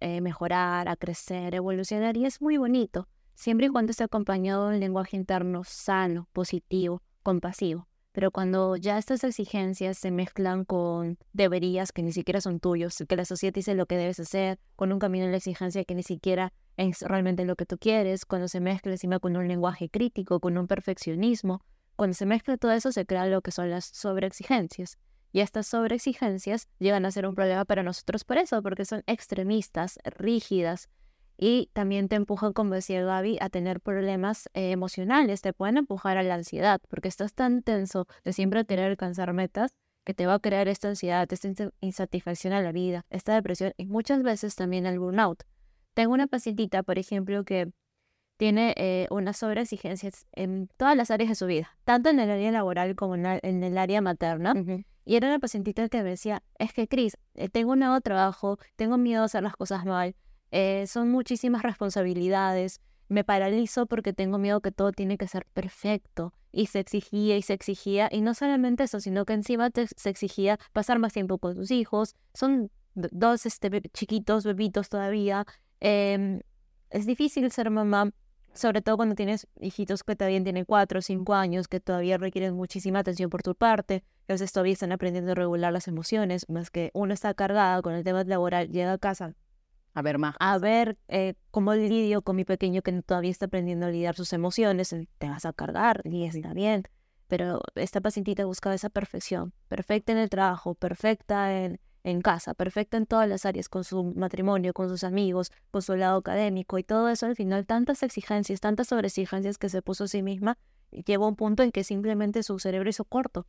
eh, mejorar, a crecer, evolucionar, y es muy bonito siempre y cuando esté acompañado de un lenguaje interno sano, positivo, compasivo. Pero cuando ya estas exigencias se mezclan con deberías que ni siquiera son tuyos, que la sociedad dice lo que debes hacer, con un camino de la exigencia que ni siquiera es realmente lo que tú quieres, cuando se mezcla encima con un lenguaje crítico, con un perfeccionismo, cuando se mezcla todo eso se crea lo que son las sobreexigencias. Y estas sobreexigencias llegan a ser un problema para nosotros por eso, porque son extremistas, rígidas, y también te empujan, como decía Gaby, a tener problemas eh, emocionales, te pueden empujar a la ansiedad, porque estás tan tenso de siempre querer alcanzar metas que te va a crear esta ansiedad, esta insatisfacción a la vida, esta depresión y muchas veces también el burnout. Tengo una pacientita, por ejemplo, que tiene eh, unas sobreexigencias en todas las áreas de su vida, tanto en el área laboral como en, el área materna. Y era una pacientita que me decía, es que Cris, eh, tengo un nuevo trabajo, tengo miedo a hacer las cosas mal, eh, son muchísimas responsabilidades, me paralizo porque tengo miedo que todo tiene que ser perfecto. Y se exigía y se exigía, y no solamente eso, sino que encima se exigía pasar más tiempo con sus hijos. Son dos este, chiquitos, bebitos todavía. Em, es difícil ser mamá, sobre todo cuando tienes hijitos que todavía tienen cuatro o cinco años, que todavía requieren muchísima atención por tu parte, que a veces todavía están aprendiendo a regular las emociones, más que uno está cargada con el tema laboral, llega a casa a ver más. A ver eh, cómo lidio con mi pequeño que todavía está aprendiendo a lidiar sus emociones. Te vas a cargar y está bien. Pero esta pacientita buscaba esa perfección. Perfecta en el trabajo, perfecta en, en casa, perfecta en todas las áreas, con su matrimonio, con sus amigos, con su lado académico y todo eso. Al final, tantas exigencias, tantas sobreexigencias que se puso a sí misma, llegó a un punto en que simplemente su cerebro hizo corto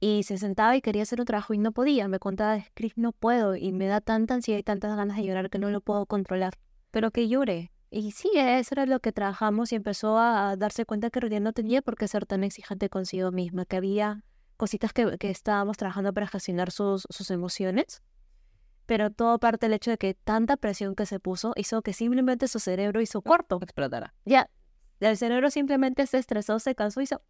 y se sentaba y quería hacer un trabajo y no podía. Me contaba, Chris, no puedo y me da tanta ansiedad y tantas ganas de llorar que no lo puedo controlar. Pero que llore. Y sí, eso era lo que trabajamos y empezó a darse cuenta que en no tenía por qué ser tan exigente consigo misma, que había cositas que, que estábamos trabajando para gestionar sus, sus emociones. Pero todo parte del hecho de que tanta presión que se puso hizo que simplemente su cerebro hizo corto. Explotara. Ya, el cerebro simplemente se estresó, se cansó y hizo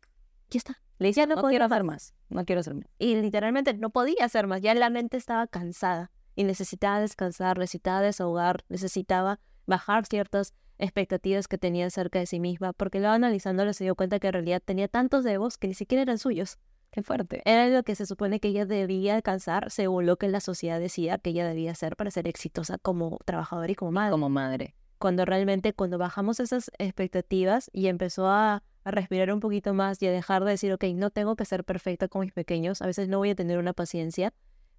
ya está. Le decía, no, quiero hacer más, no quiero hacer más. Y literalmente no podía hacer más, ya la mente estaba cansada y necesitaba descansar, necesitaba desahogar, necesitaba bajar ciertas expectativas que tenía acerca de sí misma, porque luego analizándolo se dio cuenta que en realidad tenía tantos debos que ni siquiera eran suyos. Qué fuerte. Era lo que se supone que ella debía alcanzar según lo que la sociedad decía que ella debía hacer para ser exitosa como trabajadora y como madre. Como madre. Cuando realmente, cuando bajamos esas expectativas y empezó a a respirar un poquito más y a dejar de decir, ok, no tengo que ser perfecta con mis pequeños, a veces no voy a tener una paciencia,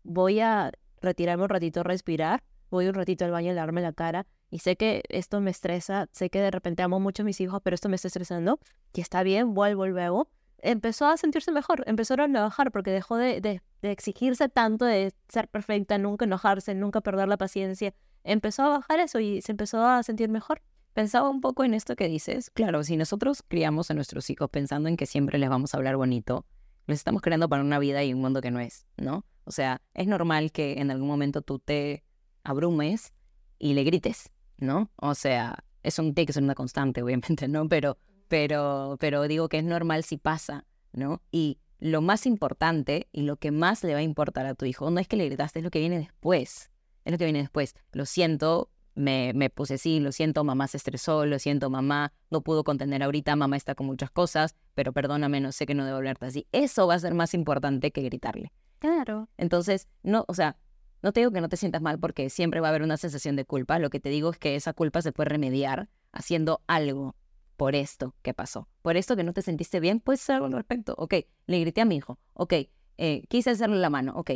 voy a retirarme un ratito a respirar, voy un ratito al baño a lavarme la cara y sé que esto me estresa, sé que de repente amo mucho a mis hijos, pero esto me está estresando, y está bien, vuelvo luego. Empezó a sentirse mejor, empezó a trabajar porque dejó de, de, exigirse tanto de ser perfecta, nunca enojarse, nunca perder la paciencia. Empezó a bajar eso y se empezó a sentir mejor. Pensaba un poco en esto que dices. Claro, si nosotros criamos a nuestros hijos pensando en que siempre les vamos a hablar bonito, los estamos creando para una vida y un mundo que no es, ¿no? O sea, es normal que en algún momento tú te abrumes y le grites, ¿no? O sea, no tiene que ser una constante, obviamente, ¿no? Pero, pero, pero digo que es normal si pasa, ¿no? Y lo más importante y lo que más le va a importar a tu hijo no es que le gritaste, es lo que viene después. Es lo que viene después. Lo siento, me, me puse así, lo siento, mamá se estresó, lo siento, mamá no pudo contener ahorita, mamá está con muchas cosas, pero perdóname, no sé que no debo hablarte así. Eso va a ser más importante que gritarle. Claro. Entonces, no, o sea, no te digo que no te sientas mal porque siempre va a haber una sensación de culpa. Lo que te digo es que esa culpa se puede remediar haciendo algo por esto que pasó. Por esto que no te sentiste bien, puedes hacer algo al respecto. Ok, le grité a mi hijo. Ok, eh, quise hacerle la mano. Ok,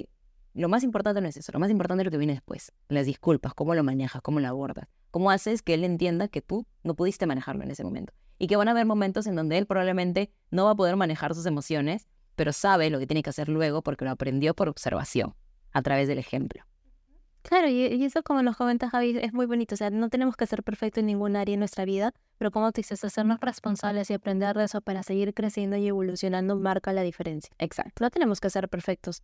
lo más importante no es eso, lo más importante es lo que viene después. Las disculpas, cómo lo manejas, cómo lo abordas, cómo haces que él entienda que tú no pudiste manejarlo en ese momento. Y que van a haber momentos en donde él probablemente no va a poder manejar sus emociones, pero sabe lo que tiene que hacer luego porque lo aprendió por observación, a través del ejemplo. Claro, y, eso como nos comenta Javi, es muy bonito. O sea, no tenemos que ser perfectos en ningún área de nuestra vida, pero como te dices, hacernos responsables y aprender de eso para seguir creciendo y evolucionando marca la diferencia. Exacto. No tenemos que ser perfectos.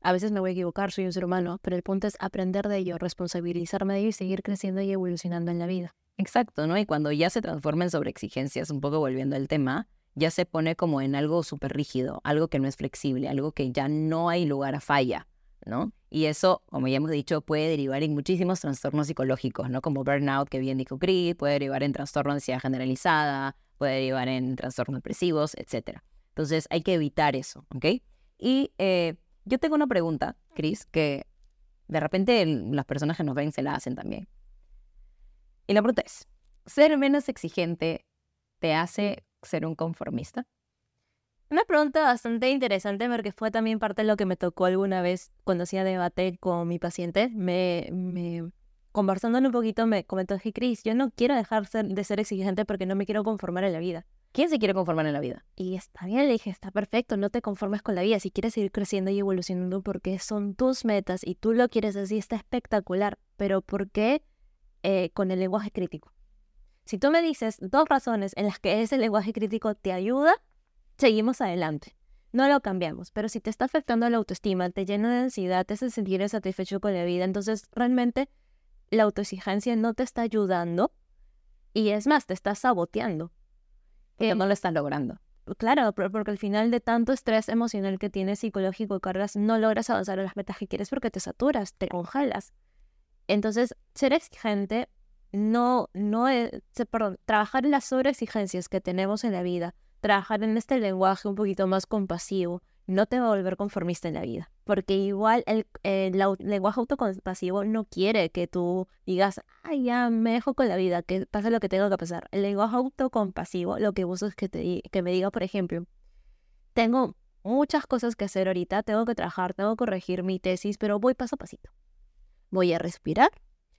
A veces me voy a equivocar, soy un ser humano, pero el punto es aprender de ello, responsabilizarme de ello y seguir creciendo y evolucionando en la vida. Exacto, ¿no? Y cuando ya se transforma en sobreexigencias, un poco volviendo al tema, ya se pone como en algo súper rígido, algo que no es flexible, algo que ya no hay lugar a falla, ¿no? Y eso, como ya hemos dicho, puede derivar en muchísimos trastornos psicológicos, ¿no? Como burnout, que bien dijo Chris, puede derivar en trastorno de ansiedad generalizada, puede derivar en trastornos depresivos, etc. Entonces hay que evitar eso, ¿ok? Y eh, yo tengo una pregunta, Chris, que de repente las personas que nos ven se la hacen también. Y la pregunta es, ¿ser menos exigente te hace ser un conformista? Una pregunta bastante interesante porque fue también parte de lo que me tocó alguna vez cuando hacía debate con mi paciente. Me, me conversando un poquito me comentó, dije, Cris, yo no quiero dejar ser- de ser exigente porque no me quiero conformar en la vida. ¿Quién se quiere conformar en la vida? Y está bien, le dije, está perfecto, no te conformes con la vida. Si quieres seguir creciendo y evolucionando porque son tus metas y tú lo quieres así, está espectacular. Pero ¿por qué eh, con el lenguaje crítico? Si tú me dices dos razones en las que ese lenguaje crítico te ayuda, seguimos adelante. No lo cambiamos. Pero si te está afectando la autoestima, te llena de ansiedad, te hace sentir insatisfecho con la vida, entonces realmente la autoexigencia no te está ayudando y es más, te está saboteando. Porque Eh, no lo estás logrando. Claro, por- porque al final de tanto estrés emocional que tienes psicológico y cargas, no logras avanzar a las metas que quieres porque te saturas, te congelas. Entonces, ser exigente no, no es, perdón, trabajar en las sobreexigencias que tenemos en la vida, trabajar en este lenguaje un poquito más compasivo, no te va a volver conformista en la vida. Porque igual el, el au- lenguaje autocompasivo no quiere que tú digas, ay, ya me dejo con la vida, que pase lo que tenga que pasar. El lenguaje autocompasivo lo que busca es que, te, que me diga, por ejemplo, tengo muchas cosas que hacer ahorita, tengo que trabajar, tengo que corregir mi tesis, pero voy paso a pasito. Voy a respirar,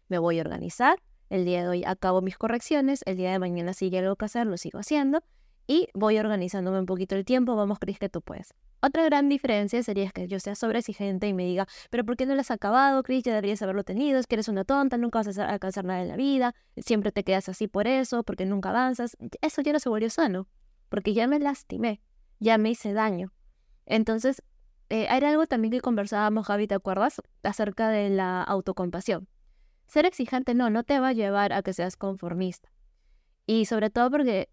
me voy a organizar, el día de hoy acabo mis correcciones, el día de mañana si hay algo que hacer, lo sigo haciendo y voy organizándome un poquito el tiempo, vamos, Cris, que tú puedes. Otra gran diferencia sería que yo sea sobreexigente y me diga, pero ¿por qué no lo has acabado, Cris? Ya deberías haberlo tenido, es que eres una tonta, nunca vas a alcanzar nada en la vida, siempre te quedas así por eso, porque nunca avanzas. Eso ya no se volvió sano, porque ya me lastimé, ya me hice daño. Entonces, eh, era algo también que conversábamos, Javi, ¿te acuerdas? Acerca de la autocompasión. Ser exigente no, no te va a llevar a que seas conformista. Y sobre todo porque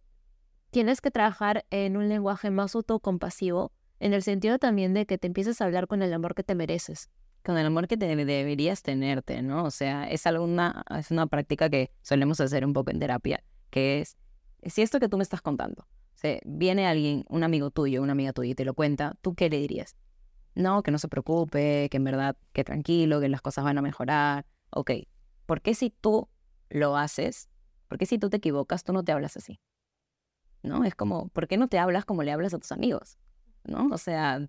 tienes que trabajar en un lenguaje más autocompasivo, en el sentido también de que te empieces a hablar con el amor que te mereces. Con el amor que te deberías tenerte, ¿no? O sea, es alguna, es una práctica que solemos hacer un poco en terapia, que es, si esto que tú me estás contando, o viene alguien, un amigo tuyo, una amiga tuya y te lo cuenta, ¿tú qué le dirías? No, que no se preocupe, que en verdad, que tranquilo, que las cosas van a mejorar. Ok, ¿por qué si tú lo haces, por qué si tú te equivocas, tú no te hablas así? ¿No? Es como, ¿por qué no te hablas como le hablas a tus amigos? ¿No? O sea,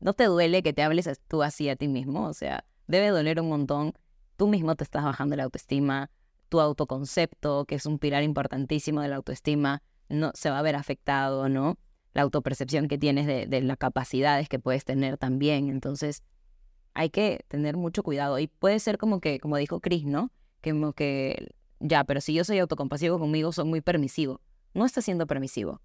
¿no te duele que te hables tú así a ti mismo? O sea, debe doler un montón. Tú mismo te estás bajando la autoestima, tu autoconcepto, que es un pilar importantísimo de la autoestima, no se va a ver afectado, ¿no? La autopercepción que tienes de, de las capacidades que puedes tener también. Entonces, hay que tener mucho cuidado. Y puede ser como que, como dijo Chris, ¿no? Que Como que, ya, pero si yo soy autocompasivo conmigo, soy muy permisivo. No estás siendo permisivo.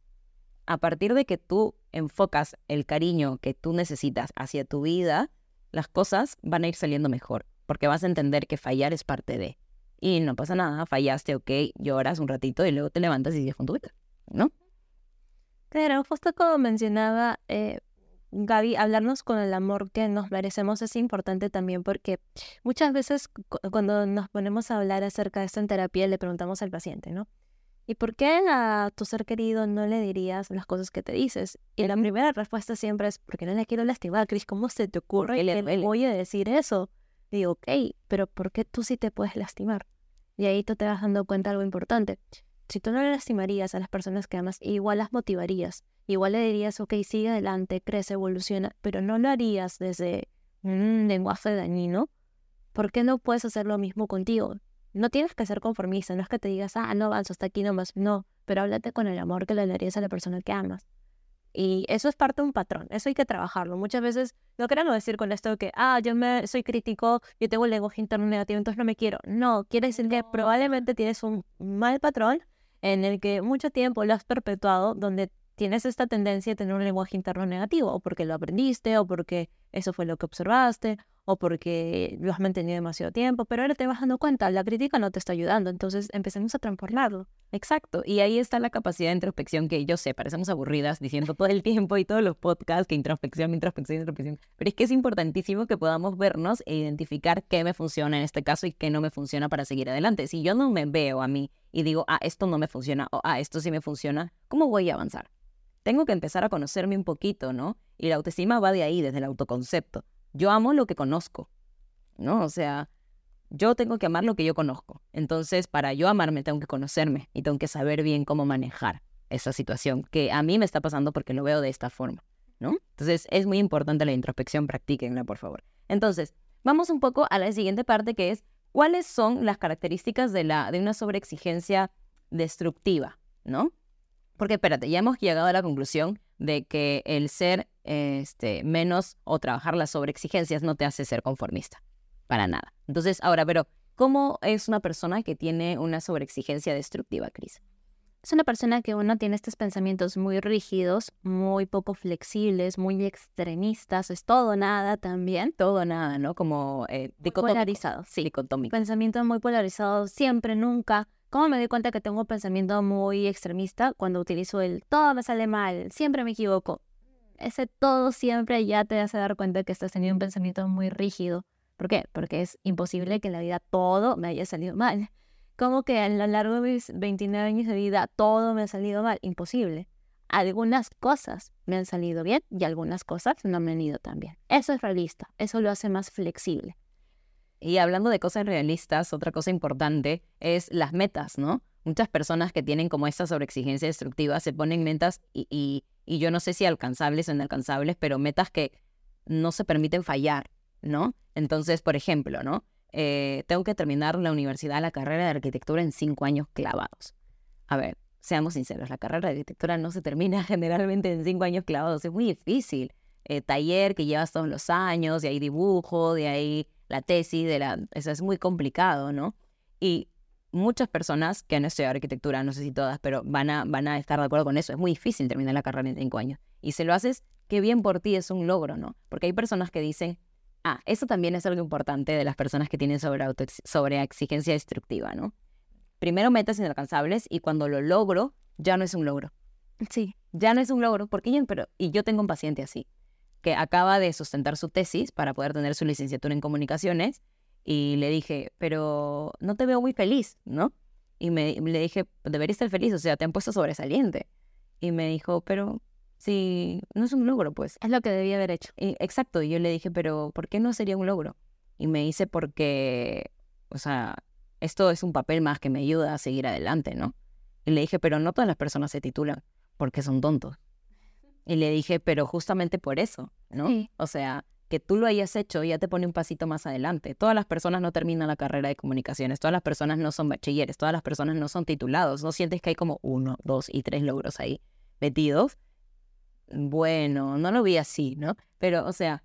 A partir de que tú enfocas el cariño que tú necesitas hacia tu vida, las cosas van a ir saliendo mejor, porque vas a entender que fallar es parte de. Y no pasa nada, fallaste, ok, lloras un ratito y luego te levantas y sigues con tu vida, ¿no? Pero justo como mencionaba eh, Gaby, hablarnos con el amor que nos merecemos es importante también porque muchas veces cu- cuando nos ponemos a hablar acerca de esto en terapia le preguntamos al paciente, ¿no? ¿Y por qué a tu ser querido no le dirías las cosas que te dices? Y la primera respuesta siempre es, porque no le quiero lastimar, Cris, ¿cómo se te ocurre le que duele? voy a decir eso? Digo, ok, pero ¿por qué tú sí te puedes lastimar? Y ahí tú te vas dando cuenta de algo importante. Si tú no le lastimarías a las personas que amas, igual las motivarías. Igual le dirías, ok, sigue adelante, crece, evoluciona, pero no lo harías desde un lenguaje dañino. ¿Por qué no puedes hacer lo mismo contigo? No tienes que ser conformista, no es que te digas, ah, no avanzo hasta aquí nomás. No, pero háblate con el amor que le darías a la persona que amas. Y eso es parte de un patrón, eso hay que trabajarlo. Muchas veces no queremos decir con esto que, ah, yo me soy crítico, yo tengo un lenguaje interno negativo, entonces no me quiero. No, quiere decir que probablemente tienes un mal patrón en el que mucho tiempo lo has perpetuado, donde tienes esta tendencia a tener un lenguaje interno negativo, o porque lo aprendiste, o porque eso fue lo que observaste, o porque lo has mantenido demasiado tiempo, pero ahora te vas dando cuenta, la crítica no te está ayudando, entonces empecemos a transformarlo. Exacto, y ahí está la capacidad de introspección que yo sé, parecemos aburridas diciendo todo el *laughs* tiempo y todos los podcasts que introspección, introspección, introspección, pero es que es importantísimo que podamos vernos e identificar qué me funciona en este caso y qué no me funciona para seguir adelante. Si yo no me veo a mí y digo, ah, esto no me funciona o ah, esto sí me funciona, ¿cómo voy a avanzar? Tengo que empezar a conocerme un poquito, ¿no? Y la autoestima va de ahí, desde el autoconcepto. Yo amo lo que conozco, ¿no? O sea, yo tengo que amar lo que yo conozco. Entonces, para yo amarme, tengo que conocerme y tengo que saber bien cómo manejar esa situación que a mí me está pasando porque lo veo de esta forma, ¿no? Entonces, es muy importante la introspección, practíquenla, por favor. Entonces, vamos un poco a la siguiente parte que es, ¿cuáles son las características de, la, de una sobreexigencia destructiva, ¿no? Porque espérate, ya hemos llegado a la conclusión de que el ser este, menos o trabajar las sobreexigencias no te hace ser conformista, para nada. Entonces, ahora, pero, ¿cómo es una persona que tiene una sobreexigencia destructiva, Cris? Es una persona que uno tiene estos pensamientos muy rígidos, muy poco flexibles, muy extremistas, es todo nada también. Todo nada, ¿no? Como eh, polarizado. Sí, dicotómico. Pensamiento muy polarizado, siempre, nunca ¿Cómo me doy cuenta que tengo un pensamiento muy extremista cuando utilizo el todo me sale mal, siempre me equivoco? Ese todo siempre ya te hace dar cuenta que estás teniendo un pensamiento muy rígido. ¿Por qué? Porque es imposible que en la vida todo me haya salido mal. ¿Cómo que a lo largo de mis 29 años de vida todo me ha salido mal? Imposible. Algunas cosas me han salido bien y algunas cosas no me han ido tan bien. Eso es realista, eso lo hace más flexible. Y hablando de cosas realistas, otra cosa importante es las metas, ¿no? Muchas personas que tienen como esta sobreexigencia destructiva se ponen metas y, y, yo no sé si alcanzables o inalcanzables, pero metas que no se permiten fallar, ¿no? Entonces, por ejemplo, ¿no? Eh, tengo que terminar la universidad, la carrera de arquitectura en cinco años clavados. A ver, seamos sinceros, la carrera de arquitectura no se termina *laughs* generalmente en cinco años clavados, es muy difícil. Eh, taller que llevas todos los años, de ahí dibujo, de ahí la tesis, de la, eso es muy complicado, ¿no? Y muchas personas que han estudiado arquitectura, no sé si todas, pero van a, van a estar de acuerdo con eso. Es muy difícil terminar la carrera en cinco años. Y si lo haces, qué bien por ti, es un logro, ¿no? Porque hay personas que dicen, ah, eso también es algo importante de las personas que tienen sobre, sobre exigencia destructiva, ¿no? Primero metas inalcanzables y cuando lo logro, ya no es un logro. Sí. Ya no es un logro, porque yo, pero, y yo tengo un paciente así que acaba de sustentar su tesis para poder tener su licenciatura en comunicaciones y le dije, pero no te veo muy feliz, ¿no? Y me, le dije, deberías estar feliz, o sea, te han puesto sobresaliente. Y me dijo, pero si no es un logro, pues. Es lo que debía haber hecho. Y, exacto, y yo le dije, pero ¿por qué no sería un logro? Y me dice, porque, o sea, esto es un papel más que me ayuda a seguir adelante, ¿no? Y le dije, pero no todas las personas se titulan porque son tontos. Y le dije, pero justamente por eso, ¿no? O sea, que tú lo hayas hecho ya te pone un pasito más adelante. Todas las personas no terminan la carrera de comunicaciones, todas las personas no son bachilleres, todas las personas no son titulados, no sientes que hay como uno, dos y tres logros ahí metidos. Bueno, no lo vi así, ¿no? Pero, o sea,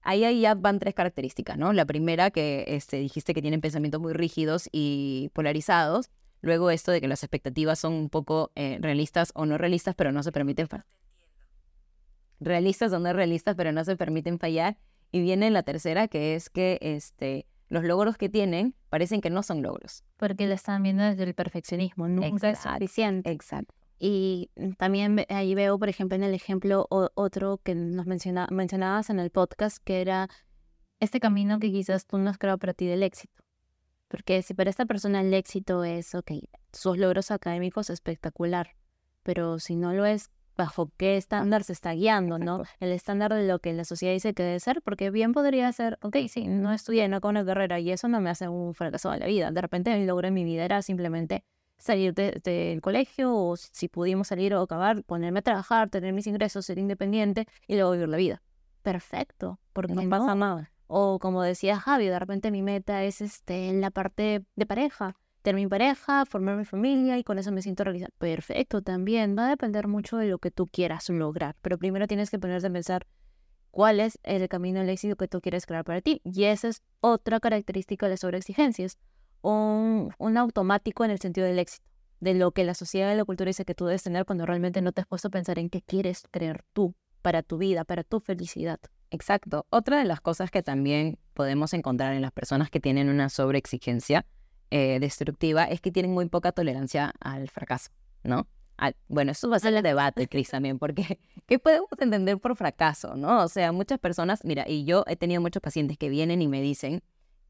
ahí, ahí ya van tres características, ¿no? La primera, que este, dijiste que tienen pensamientos muy rígidos y polarizados. Luego esto de que las expectativas son un poco eh, realistas o no realistas, pero no se permiten realistas o no realistas, pero no se permiten fallar. Y viene la tercera, que es que este, los logros que tienen parecen que no son logros. Porque lo están viendo desde el perfeccionismo, nunca es suficiente. Exacto. Y también ahí veo, por ejemplo, en el ejemplo otro que nos menciona, mencionabas en el podcast, que era este camino que quizás tú no has creado para ti del éxito. Porque si para esta persona el éxito es, ok, sus logros académicos espectacular, pero si no lo es, bajo qué estándar se está guiando, ¿no? El estándar de lo que la sociedad dice que debe ser, porque bien podría ser, ok, sí, no estudié, no con una carrera y eso no me hace un fracaso de la vida. De repente el logro en mi vida era simplemente salir del colegio o si pudimos salir o acabar, ponerme a trabajar, tener mis ingresos, ser independiente y luego vivir la vida. Perfecto, porque no pasa nada. O como decía Javi, de repente mi meta es este, en la parte de pareja tener mi pareja, formar mi familia y con eso me siento realizada. Perfecto, también va a depender mucho de lo que tú quieras lograr, pero primero tienes que ponerte a pensar cuál es el camino al éxito que tú quieres crear para ti. Y esa es otra característica de las sobreexigencias, un, un automático en el sentido del éxito, de lo que la sociedad y la cultura dice que tú debes tener cuando realmente no te has puesto a pensar en qué quieres creer tú para tu vida, para tu felicidad. Exacto. Otra de las cosas que también podemos encontrar en las personas que tienen una sobreexigencia eh, destructiva es que tienen muy poca tolerancia al fracaso, ¿no? bueno, eso va a ser el debate, Cris, también, porque *laughs* ¿qué podemos entender por fracaso, no? O sea, muchas personas, mira, y yo he tenido muchos pacientes que vienen y me dicen,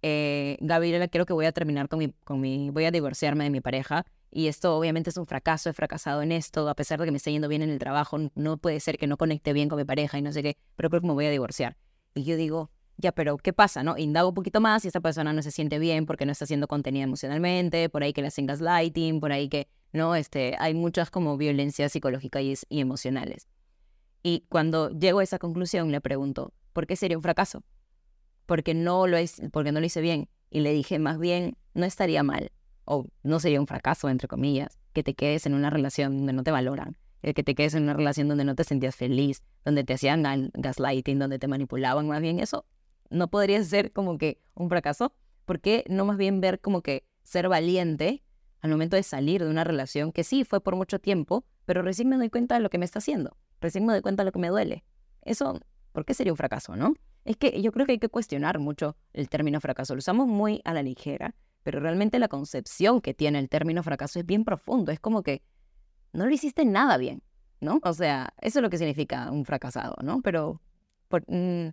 eh, Gabriela, creo que voy a terminar con mi, con mi, voy a divorciarme de mi pareja y esto obviamente es un fracaso, he fracasado en esto, a pesar de que me esté yendo bien en el trabajo, no puede ser que no conecte bien con mi pareja y no sé qué, pero creo que me voy a divorciar. Y yo digo, ya, pero ¿qué pasa? no? Indago un poquito más y esta persona no se siente bien porque no está siendo contenida emocionalmente, por ahí que le hacen gaslighting, por ahí que, ¿no? Este, hay muchas como violencias psicológicas y, emocionales. Y cuando llego a esa conclusión le pregunto, ¿por qué sería un fracaso? Porque no lo, es, porque no lo hice bien. Y le dije, más bien, no estaría mal, o no sería un fracaso, entre comillas, que te quedes en una relación donde no te valoran, el que te quedes en una relación donde no te sentías feliz, donde te hacían gaslighting, donde te manipulaban, más bien eso no podría ser como que un fracaso. ¿Por qué no más bien ver como que ser valiente al momento de salir de una relación que sí fue por mucho tiempo, pero recién me doy cuenta de lo que me está haciendo, recién me doy cuenta de lo que me duele? Eso, ¿por qué sería un fracaso, no? Es que yo creo que hay que cuestionar mucho el término fracaso. Lo usamos muy a la ligera, pero realmente la concepción que tiene el término fracaso es bien profundo. Es como que no lo hiciste nada bien, ¿no? O sea, eso es lo que significa un fracasado, ¿no? Pero por, mm,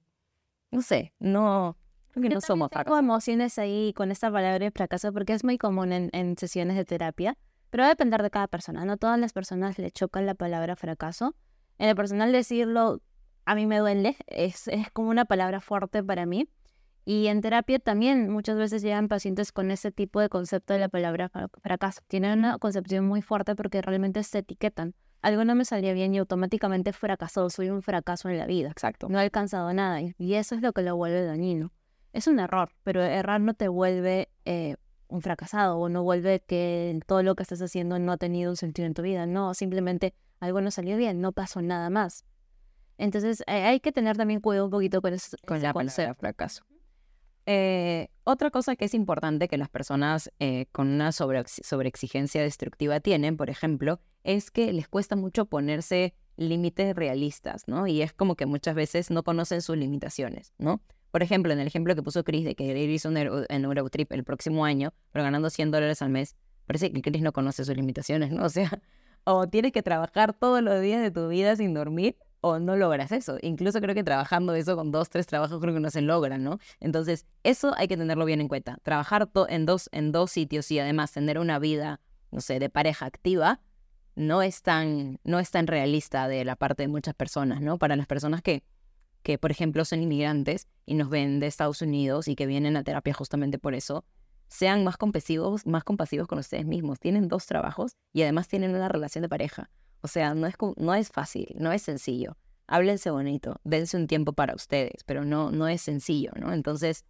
no sé, no, creo que no somos Tengo emociones ahí con esta palabra de fracaso porque es muy común en, sesiones de terapia, pero va a depender de cada persona. No todas las personas le chocan la palabra fracaso. En el personal decirlo, a mí me duele, es, es como una palabra fuerte para mí. Y en terapia también muchas veces llegan pacientes con ese tipo de concepto de la palabra fracaso. Tienen una concepción muy fuerte porque realmente se etiquetan algo no me salía bien y automáticamente fracasó, soy un fracaso en la vida. Exacto. No he alcanzado nada y eso es lo que lo vuelve dañino. Es un error, pero errar no te vuelve eh, un fracasado o no vuelve que todo lo que estás haciendo no ha tenido un sentido en tu vida. No, simplemente algo no salió bien, no pasó nada más. Entonces eh, hay que tener también cuidado un poquito con, con la palabra fracaso. Eh, otra cosa que es importante que las personas eh, con una sobre, sobreexigencia destructiva tienen, por ejemplo, es que les cuesta mucho ponerse límites realistas, ¿no? Y es como que muchas veces no conocen sus limitaciones, ¿no? Por ejemplo, en el ejemplo que puso Chris de que querer irse un Eurotrip el próximo año, pero ganando 100 dólares al mes, parece que Chris no conoce sus limitaciones, ¿no? *laughs* O sea, o tienes que trabajar todos los días de tu vida sin dormir o no logras eso. Incluso creo que trabajando eso con dos, tres trabajos creo que no se logra, ¿no? Entonces, eso hay que tenerlo bien en cuenta. Trabajar en, dos, en dos sitios y además tener una vida, no sé, de pareja activa, no es tan, no es tan realista de la parte de muchas personas, ¿no? Para las personas que, que, por ejemplo, son inmigrantes y nos ven de Estados Unidos y que vienen a terapia justamente por eso, sean más compasivos, más compasivos con ustedes mismos. Tienen dos trabajos y además tienen una relación de pareja. O sea, no es, no es fácil, no es sencillo. Háblense bonito, dense un tiempo para ustedes, pero no, no es sencillo, ¿no? Entonces,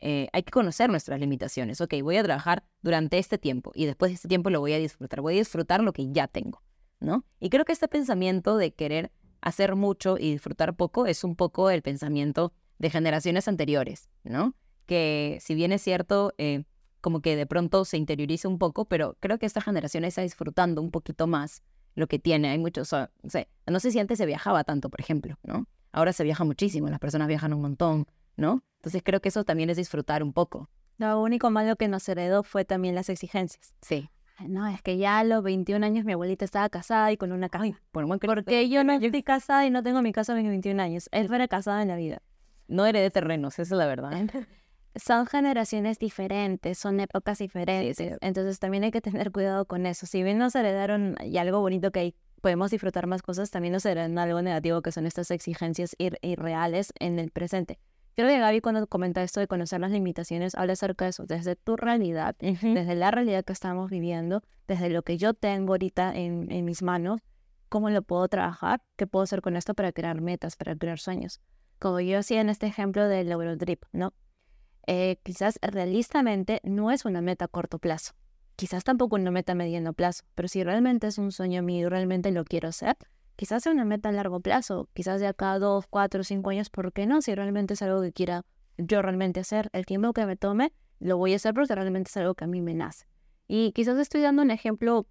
eh, hay que conocer nuestras limitaciones. Ok, voy a trabajar durante este tiempo y después de este tiempo lo voy a disfrutar. Voy a disfrutar lo que ya tengo, ¿no? Y creo que este pensamiento de querer hacer mucho y disfrutar poco es un poco el pensamiento de generaciones anteriores, ¿no? Que si bien es cierto, eh, como que de pronto se interioriza un poco, pero creo que esta generación está disfrutando un poquito más lo que tiene. Hay muchos, o sea, no sé si antes se viajaba tanto, por ejemplo, ¿no? Ahora se viaja muchísimo, las personas viajan un montón, ¿no? Entonces creo que eso también es disfrutar un poco. Lo único malo que nos heredó fue también las exigencias. Sí. No, es que ya a los 21 años mi abuelita estaba casada y con una casa. Por Porque yo no estoy casada y no tengo mi casa a mis 21 años. Él fuera casado en la vida. No heredé terrenos, esa es la verdad. *laughs* son generaciones diferentes, son épocas diferentes. Entonces también hay que tener *laughs* cuidado con eso. Si bien nos heredaron y algo bonito que podemos disfrutar más cosas, también nos heredan algo negativo que son estas exigencias irreales en el presente. Creo que Gaby cuando comenta esto de conocer las limitaciones, habla acerca de eso, desde tu realidad, desde la realidad que estamos viviendo, desde lo que yo tengo ahorita en, en mis manos, cómo lo puedo trabajar, qué puedo hacer con esto para crear metas, para crear sueños. Como yo hacía en este ejemplo del Eurodrip, ¿no? Eh, quizás realistamente no es una meta a corto plazo. quizás tampoco una meta a mediano plazo, pero si realmente es un sueño mío y realmente lo quiero hacer, quizás sea una meta a largo plazo, quizás de acá dos, cuatro, cinco años, ¿por qué no? Si realmente es algo que quiera yo realmente hacer, el tiempo que me tome, lo voy a hacer porque realmente es algo que a mí me nace. Y quizás estoy dando un ejemplo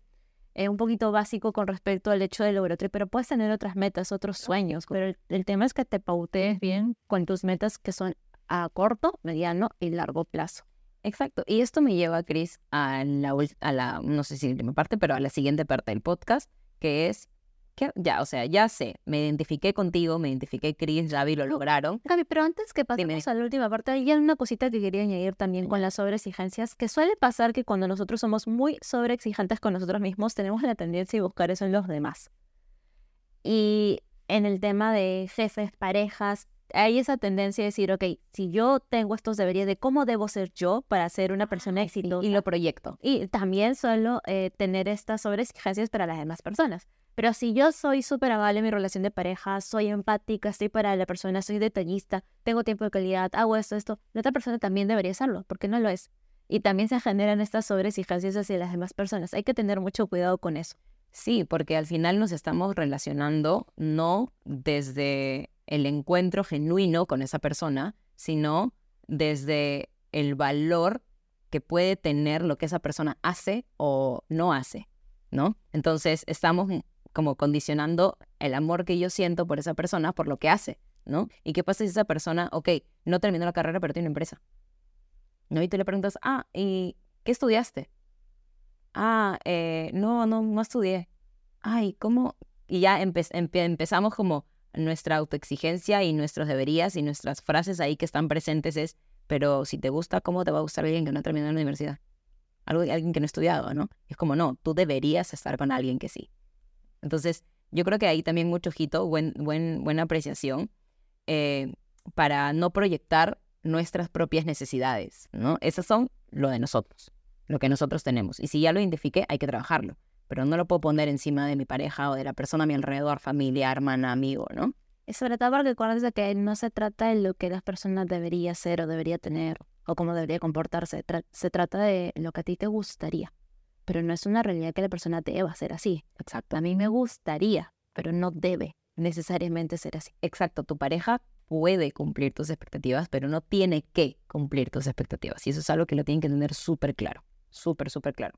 eh, un poquito básico con respecto al hecho del laboratorio, pero puedes tener otras metas, otros sueños, pero el, el tema es que te pautees bien con tus metas que son a corto, mediano y largo plazo. Exacto. Y esto me lleva, Cris, a la, a la, no sé si última parte, pero a la siguiente parte del podcast, que es que ya, o sea, ya sé, me identifiqué contigo, me identifiqué Cris, Javi, lo lograron. Gaby, pero antes que pasemos a la última parte, hay una cosita que quería añadir también con las sobreexigencias, que suele pasar que cuando nosotros somos muy sobreexigentes con nosotros mismos, tenemos la tendencia a buscar eso en los demás. Y en el tema de jefes, parejas, hay esa tendencia a decir, ok, si yo tengo estos deberes de cómo debo ser yo para ser una persona exitosa. Y lo proyecto. Y también suelo eh, tener estas sobreexigencias para las demás personas. Pero si yo soy súper amable en mi relación de pareja, soy empática, estoy para la persona, soy detallista, tengo tiempo de calidad, hago esto, esto, la otra persona también debería hacerlo, porque no lo es. Y también se generan estas sobreexigencias hacia las demás personas. Hay que tener mucho cuidado con eso. Sí, porque al final nos estamos relacionando no desde el encuentro genuino con esa persona, sino desde el valor que puede tener lo que esa persona hace o no hace, ¿no? Entonces estamos como condicionando el amor que yo siento por esa persona por lo que hace, ¿no? ¿Y qué pasa si esa persona, ok, no terminó la carrera pero tiene una empresa? ¿No? Y tú le preguntas, ah, ¿y qué estudiaste? Ah, eh, no, no, no estudié. Ay, ¿cómo? Y ya empe- empezamos como nuestra autoexigencia y nuestros deberías y nuestras frases ahí que están presentes es, pero si te gusta, ¿cómo te va a gustar alguien que no ha terminado la universidad? Algo, alguien que no ha estudiado, ¿no? Es como, no, tú deberías estar con alguien que sí. Entonces, yo creo que ahí también mucho ojito, buen, buen, buena apreciación eh, para no proyectar nuestras propias necesidades, ¿no? Esas son lo de nosotros, lo que nosotros tenemos. Y si ya lo identifiqué, hay que trabajarlo pero no lo puedo poner encima de mi pareja o de la persona a mi alrededor, familia, hermana, amigo, ¿no? Y sobre todo porque acuérdense que no se trata de lo que las personas debería ser o debería tener o cómo debería comportarse. Tra- se trata de lo que a ti te gustaría. Pero no es una realidad que la persona deba ser así. Exacto. A mí me gustaría, pero no debe necesariamente ser así. Exacto, tu pareja puede cumplir tus expectativas, pero no tiene que cumplir tus expectativas. Y eso es algo que lo tienen que tener súper claro, súper, súper claro.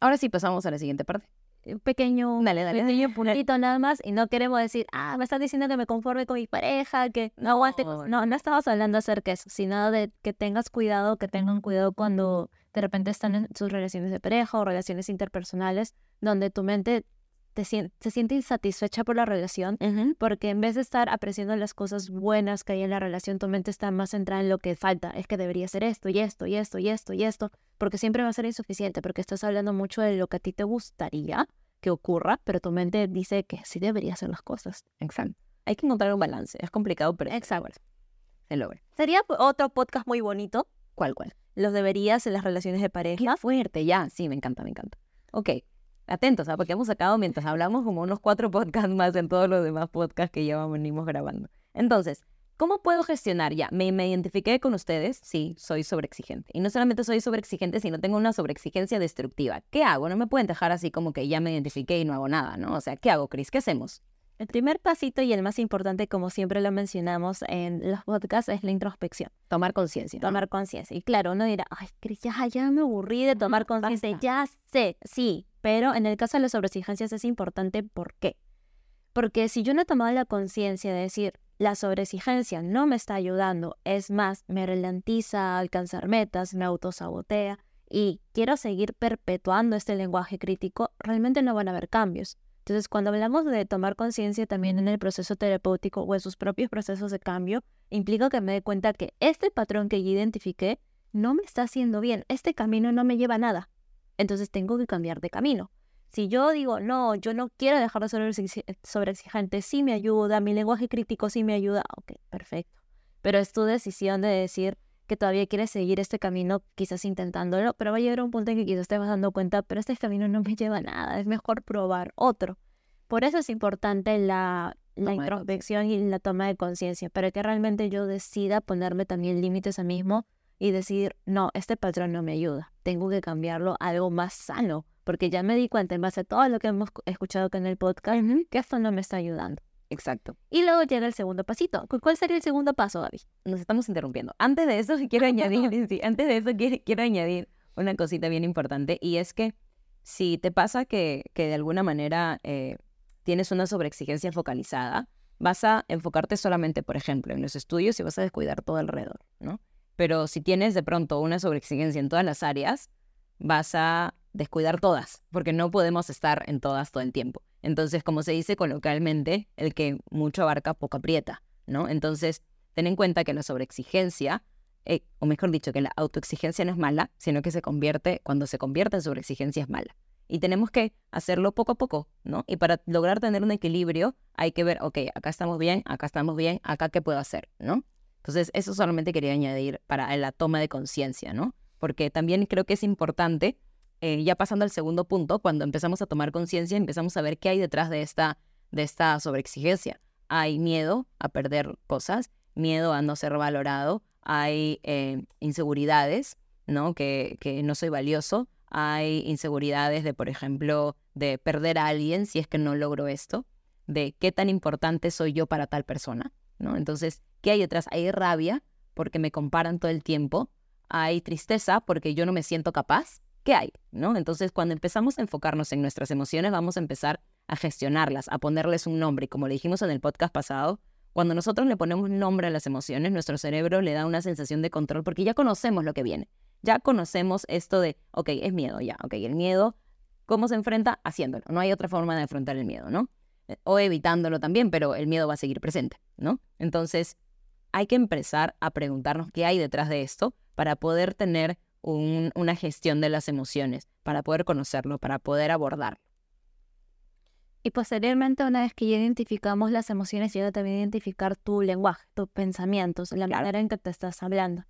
Ahora sí pasamos a la siguiente parte. Un pequeño, Dale, dale. pequeño *laughs* puntito nada más y no queremos decir, ah, me estás diciendo que me conforme con mi pareja, que no aguante. No. No, no estamos hablando acerca de eso, sino de que tengas cuidado, que tengan cuidado cuando de repente están en sus relaciones de pareja o relaciones interpersonales, donde tu mente te sien- se siente insatisfecha por la relación porque en vez de estar apreciando las cosas buenas que hay en la relación, tu mente está más centrada en lo que falta. Es que debería ser esto y esto y esto y esto y esto, porque siempre va a ser insuficiente, porque estás hablando mucho de lo que a ti te gustaría que ocurra, pero tu mente dice que sí debería hacer las cosas. Exacto. Hay que encontrar un balance. Es complicado, pero Exacto. se logra. Sería otro podcast muy bonito, ¿Cuál, cuál? los deberías en las relaciones de pareja. Qué fuerte, ya. Sí, me encanta, me encanta. Ok, atentos, ¿ah? porque hemos sacado mientras hablamos como unos cuatro podcasts más en todos los demás podcasts que ya venimos grabando. Entonces, ¿cómo puedo gestionar? Ya, me, me identifiqué con ustedes, sí, soy sobreexigente. Y no solamente soy sobreexigente, sino tengo una sobreexigencia destructiva. ¿Qué hago? No me pueden dejar así como que ya me identifiqué y no hago nada, ¿no? O sea, ¿qué hago, Cris? ¿Qué hacemos? El primer pasito y el más importante, como siempre lo mencionamos en los podcasts, es la introspección. Tomar conciencia. ¿no? tomar conciencia. Y claro, uno dirá, ay, Cris, ya, ya me aburrí de tomar *laughs* conciencia, ya sé, sí, pero en el caso de las sobreexigencias es importante, ¿por qué? Porque si yo no he tomado la conciencia de decir, la sobreexigencia no me está ayudando, es más, me ralentiza alcanzar metas, me autosabotea y quiero seguir perpetuando este lenguaje crítico, realmente no van a haber cambios. Entonces, cuando hablamos de tomar conciencia también en el proceso terapéutico o en sus propios procesos de cambio, implica que me dé cuenta que este patrón que yo identifiqué no me está haciendo bien, este camino no me lleva a nada. Entonces tengo que cambiar de camino. Si yo digo, no, yo no quiero dejar de ser sobreexi- sobreexigente, sí me ayuda, mi lenguaje crítico sí me ayuda, ok, perfecto. Pero es tu decisión de decir que todavía quieres seguir este camino, quizás intentándolo, pero va a llegar un punto en que quizás te vas dando cuenta, pero este camino no me *laughs* lleva a nada, es mejor probar otro. Por eso es importante la, la introspección y la toma de conciencia, para que realmente yo decida ponerme también límites a mí mismo y decir, no, este patrón no me ayuda, tengo que cambiarlo a algo más sano, porque ya me di cuenta en base a todo lo que hemos escuchado acá en el podcast que esto no me está ayudando. Exacto. Y luego llega el segundo pasito. ¿Cuál sería el segundo paso, Gaby? Nos estamos interrumpiendo. Antes de eso, *laughs* quiero añadir, sí, antes de eso, quiero, quiero añadir una cosita bien importante y es que si te pasa que, que de alguna manera eh, tienes una sobreexigencia focalizada, vas a enfocarte solamente, por ejemplo, en los estudios y vas a descuidar todo alrededor, ¿no? Pero si tienes de pronto una sobreexigencia en todas las áreas, vas a descuidar todas, porque no podemos estar en todas todo el tiempo. Entonces, como se dice coloquialmente, el que mucho abarca, poco aprieta, ¿no? Entonces, ten en cuenta que la sobreexigencia, eh, o mejor dicho, que la autoexigencia no es mala, sino que se convierte, cuando se convierte en sobreexigencia es mala. Y tenemos que hacerlo poco a poco, ¿no? Y para lograr tener un equilibrio, hay que ver, ok, acá estamos bien, acá estamos bien, acá qué puedo hacer, ¿no? Entonces, eso solamente quería añadir para la toma de conciencia, ¿no? Porque también creo que es importante, eh, ya pasando al segundo punto, cuando empezamos a tomar conciencia, empezamos a ver qué hay detrás de esta, de esta sobreexigencia. Hay miedo a perder cosas, miedo a no ser valorado, hay eh, inseguridades, ¿no? Que, que no soy valioso, hay inseguridades de, por ejemplo, de perder a alguien si es que no logro esto, de qué tan importante soy yo para tal persona, ¿no? Entonces, ¿qué hay detrás? Hay rabia porque me comparan todo el tiempo, hay tristeza porque yo no me siento capaz, ¿qué hay? ¿No? Entonces, cuando empezamos a enfocarnos en nuestras emociones, vamos a empezar a gestionarlas, a ponerles un nombre. Como le dijimos en el podcast pasado, cuando nosotros le ponemos nombre a las emociones, nuestro cerebro le da una sensación de control porque ya conocemos lo que viene. Ya conocemos esto de, ok, es miedo, ya, ok, el miedo, ¿cómo se enfrenta? Haciéndolo. No hay otra forma de afrontar el miedo, ¿no? Eh, o evitándolo también, pero el miedo va a seguir presente, ¿no? Entonces, hay que empezar a preguntarnos qué hay detrás de esto para poder tener una gestión de las emociones, para poder conocerlo, para poder abordarlo. Y posteriormente, una vez que ya identificamos las emociones, llega también a identificar tu lenguaje, tus pensamientos, la manera en que te estás hablando.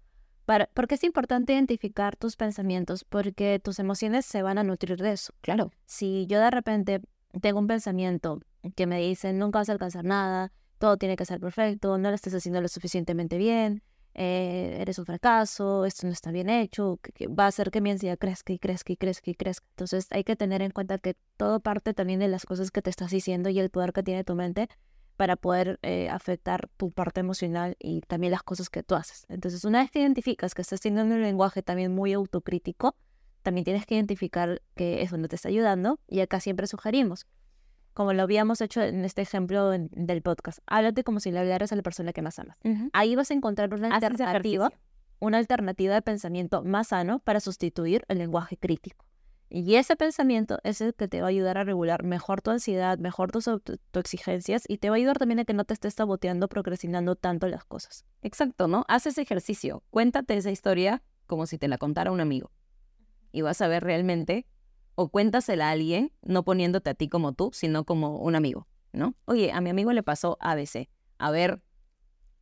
¿Por qué es importante identificar tus pensamientos? Porque tus emociones se van a nutrir de eso. Claro. Si yo de repente tengo un pensamiento que me dice nunca vas a alcanzar nada, todo tiene que ser perfecto, no lo estás haciendo lo suficientemente bien, eh, eres un fracaso, esto no está bien hecho, que, va a hacer que mi ansiedad crezca y crezca y crezca y crezca. Entonces hay que tener en cuenta que todo parte también de las cosas que te estás diciendo y el poder que tiene tu mente para poder eh, afectar tu parte emocional y también las cosas que tú haces. Entonces, una vez que identificas que estás teniendo un lenguaje también muy autocrítico, también tienes que identificar que eso no te está ayudando y acá siempre sugerimos, como lo habíamos hecho en este ejemplo del podcast, háblate como si le hablaras a la persona que más amas. Ahí vas a encontrar una alternativa, una alternativa de pensamiento más sano para sustituir el lenguaje crítico. Y ese pensamiento es el que te va a ayudar a regular mejor tu ansiedad, mejor tus, exigencias y te va a ayudar también a que no te estés saboteando, procrastinando tanto las cosas. Exacto, ¿no? Haz ese ejercicio. Cuéntate esa historia como si te la contara un amigo. Y vas a ver realmente, o cuéntasela a alguien, no poniéndote a ti como tú, sino como un amigo, ¿no? Oye, a mi amigo le pasó ABC. A ver,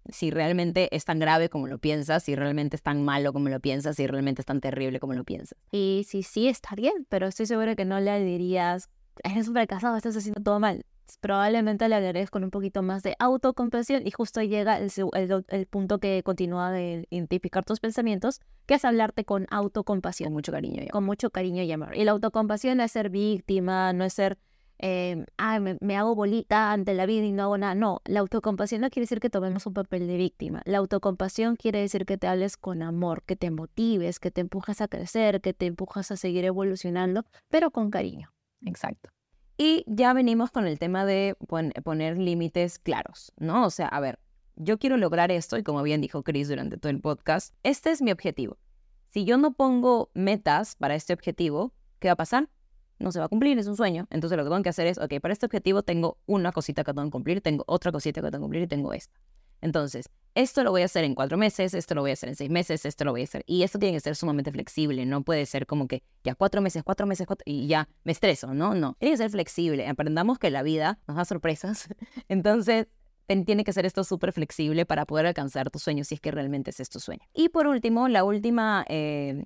si realmente es tan grave como lo piensas, si realmente es tan malo como lo piensas, si realmente es tan terrible como lo piensas. Y si sí, está bien, pero estoy segura que no le dirías, eres un fracasado, estás haciendo todo mal. Probablemente le hablarías con un poquito más de autocompasión y justo llega el, el, punto que continúa de identificar tus pensamientos, que es hablarte con autocompasión. Con mucho cariño. Con mucho cariño y amor. Y la autocompasión no es ser víctima, no es ser eh, me, hago bolita ante la vida y no hago nada. No, la autocompasión no quiere decir que tomemos un papel de víctima. La autocompasión quiere decir que te hables con amor, que te motives, que te empujas a crecer, que te empujas a seguir evolucionando, pero con cariño. Exacto. Y ya venimos con el tema de poner límites claros, ¿no? O sea, a ver, yo quiero lograr esto y como bien dijo Chris durante todo el podcast, este es mi objetivo. Si yo no pongo metas para este objetivo, ¿qué va a pasar? no se va a cumplir, es un sueño. Entonces lo que tengo que hacer es, ok, para este objetivo tengo una cosita que tengo que cumplir, tengo otra cosita que tengo que cumplir y tengo esta. Entonces, esto lo voy a hacer en cuatro meses, esto lo voy a hacer en seis meses, esto lo voy a hacer. Y esto tiene que ser sumamente flexible, no puede ser como que ya cuatro meses, cuatro meses, cuatro, y ya me estreso, ¿no? No, tiene que ser flexible. Aprendamos que la vida nos da sorpresas. *laughs* Entonces, tiene que ser esto súper flexible para poder alcanzar tu sueño si es que realmente es tu sueño. Y por último, la última, eh,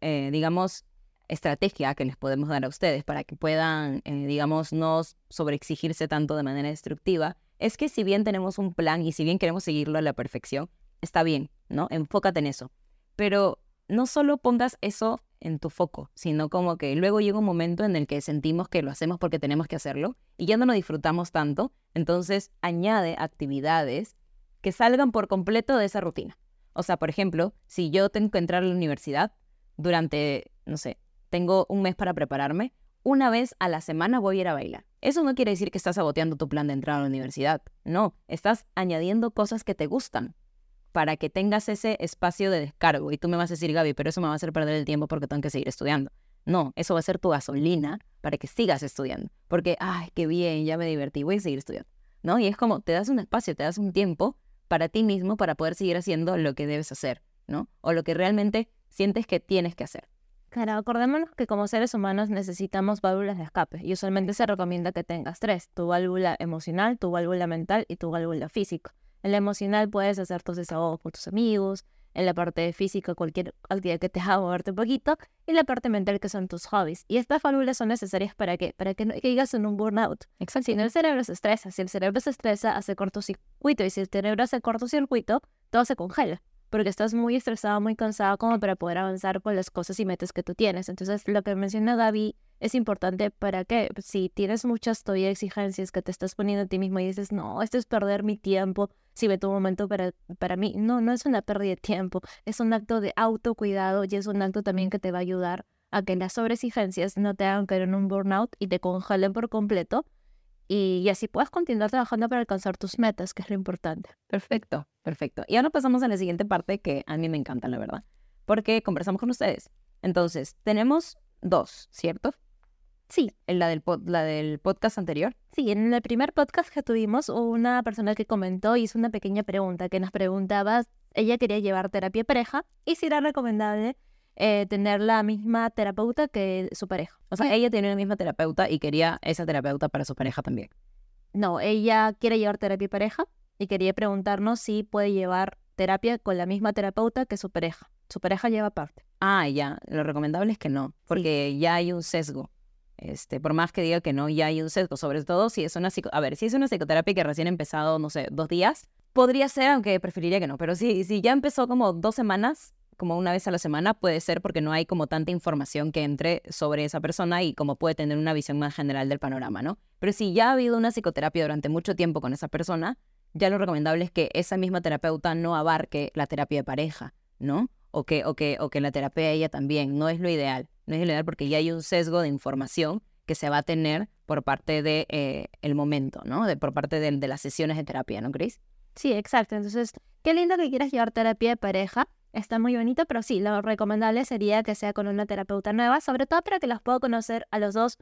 eh, digamos, estrategia que les podemos dar a ustedes para que puedan, eh, digamos, no sobreexigirse tanto de manera destructiva, es que si bien tenemos un plan y si bien queremos seguirlo a la perfección, está bien, ¿no? Enfócate en eso. pero no solo pongas eso en tu foco, sino como que luego llega un momento en el que sentimos que lo hacemos porque tenemos que hacerlo y ya no lo disfrutamos tanto, entonces añade actividades que salgan por completo de esa rutina. O sea, por ejemplo, si yo tengo que entrar a la universidad durante, no sé, tengo un mes para prepararme, una vez a la semana voy a ir a bailar. Eso no quiere decir que estás saboteando tu plan de entrar a la universidad. No, estás añadiendo cosas que te gustan para que tengas ese espacio de descargo. Y tú me vas a decir, Gaby, pero eso me va a hacer perder el tiempo porque tengo que seguir estudiando. No, eso va a ser tu gasolina para que sigas estudiando. Porque, ay, qué bien, ya me divertí, voy a seguir estudiando. ¿No? Y es como, te das un espacio, te das un tiempo para ti mismo para poder seguir haciendo lo que debes hacer, ¿no? O lo que realmente sientes que tienes que hacer. Claro, acordémonos que como seres humanos necesitamos válvulas de escape y usualmente se recomienda que tengas tres, tu válvula emocional, tu válvula mental y tu válvula física. En la emocional puedes hacer tus desahogos con tus amigos, en la parte física cualquier actividad que te haga moverte un poquito y en la parte mental que son tus hobbies. Y estas válvulas son necesarias para qué? Para que no caigas en un burnout. Exacto. Si no el cerebro se estresa, si el cerebro se estresa hace cortocircuito y si el cerebro hace cortocircuito, todo se congela porque estás muy estresado, muy cansado como para poder avanzar con las cosas y metas que tú tienes. Entonces, lo que menciona Gaby es importante para que si tienes muchas todavía exigencias que te estás poniendo a ti mismo y dices, no, esto es perder mi tiempo, si ve tu momento para, para mí. No, no es una pérdida de tiempo, es un acto de autocuidado y es un acto también que te va a ayudar a que las sobreexigencias no te hagan caer en un burnout y te congelen por completo y, así puedes continuar trabajando para alcanzar tus metas, que es lo importante. Perfecto, perfecto. Y ahora pasamos a la siguiente parte que a mí me encanta, la verdad, porque conversamos con ustedes. Entonces, tenemos dos, ¿cierto? Sí. En la del, la del podcast anterior. Sí, en el primer podcast que tuvimos, una persona que comentó hizo una pequeña pregunta que nos preguntaba, ella quería llevar terapia pareja y si era recomendable eh, tener la misma terapeuta que su pareja. O sea, ella tiene la misma terapeuta y quería esa terapeuta para su pareja también. No, ella quiere llevar terapia pareja y quería preguntarnos si puede llevar terapia con la misma terapeuta que su pareja. Su pareja lleva parte. Ah, ya. Lo recomendable es que no, porque ya hay un sesgo. Este, por más que diga que no, ya hay un sesgo, sobre todo si es una psico a ver, si es una psicoterapia que recién ha empezado, no sé, dos días, podría ser, aunque preferiría que no, pero si, si ya empezó como dos semanas, como una vez a la semana puede ser porque no hay como tanta información que entre sobre esa persona y como puede tener una visión más general del panorama, ¿no? Pero si ya ha habido una psicoterapia durante mucho tiempo con esa persona, ya lo recomendable es que esa misma terapeuta no abarque la terapia de pareja, ¿no? O que, o que, o que la terapia ella también, no es lo ideal, no es lo ideal porque ya hay un sesgo de información que se va a tener por parte de eh, el momento, ¿no? De, por parte de, de las sesiones de terapia, ¿no, Cris? Sí, exacto. Entonces, qué lindo que quieras llevar terapia de pareja, Está muy bonito, pero sí, lo recomendable sería que sea con una terapeuta nueva, sobre todo para que las pueda conocer a los dos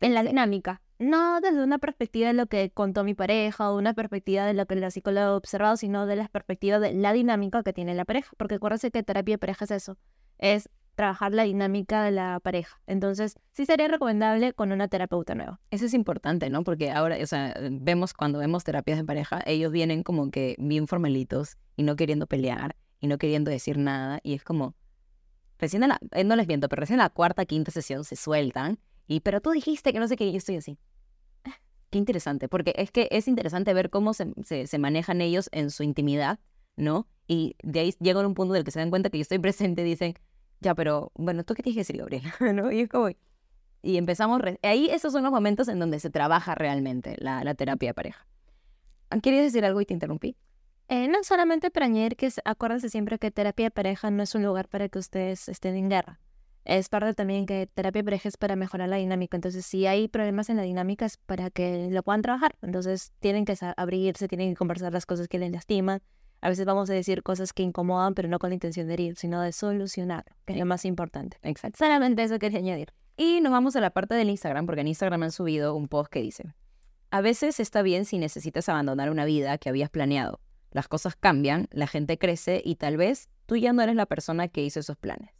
en la dinámica. No desde una perspectiva de lo que contó mi pareja o una perspectiva de lo que la psicóloga ha observado, sino de la perspectiva de la dinámica que tiene la pareja. Porque acuérdense que terapia de pareja es eso, es trabajar la dinámica de la pareja. Entonces, sí sería recomendable con una terapeuta nueva. Eso es importante, ¿no? Porque ahora, o sea, vemos cuando vemos terapias de pareja, ellos vienen como que bien formalitos y no queriendo pelear y no queriendo decir nada. Y es como, recién la, eh, no les miento, pero recién la cuarta, quinta sesión se sueltan. Y, pero tú dijiste que no sé qué, yo estoy así. Qué interesante, porque es que es interesante ver cómo se, se, manejan ellos en su intimidad, ¿no? Y de ahí llegan a un punto del que se dan cuenta que yo estoy *laughs* presente y dicen, ya, pero bueno, ¿tú qué tienes que decir, Gabriela? *laughs* ¿no? Y es como, y empezamos, ahí esos son los momentos en donde se trabaja realmente la, la terapia de pareja. ¿Querías decir algo y te interrumpí? Eh, no solamente para añadir que acuérdense siempre que terapia de pareja no es un lugar para que ustedes estén en guerra. Es parte también que terapia de pareja es para mejorar la dinámica. Entonces, si hay problemas en la dinámica es para que lo puedan trabajar. Entonces, tienen que abrirse, tienen que conversar las cosas que les lastiman. A veces vamos a decir cosas que incomodan, pero no con la intención de herir, sino de solucionar, que es lo más importante. Exacto. Solamente eso quería añadir. Y nos vamos a la parte del Instagram, porque en Instagram han subido un post que dice, a veces está bien si necesitas abandonar una vida que habías planeado las cosas cambian, la gente crece y tal vez tú ya no eres la persona que hizo esos planes.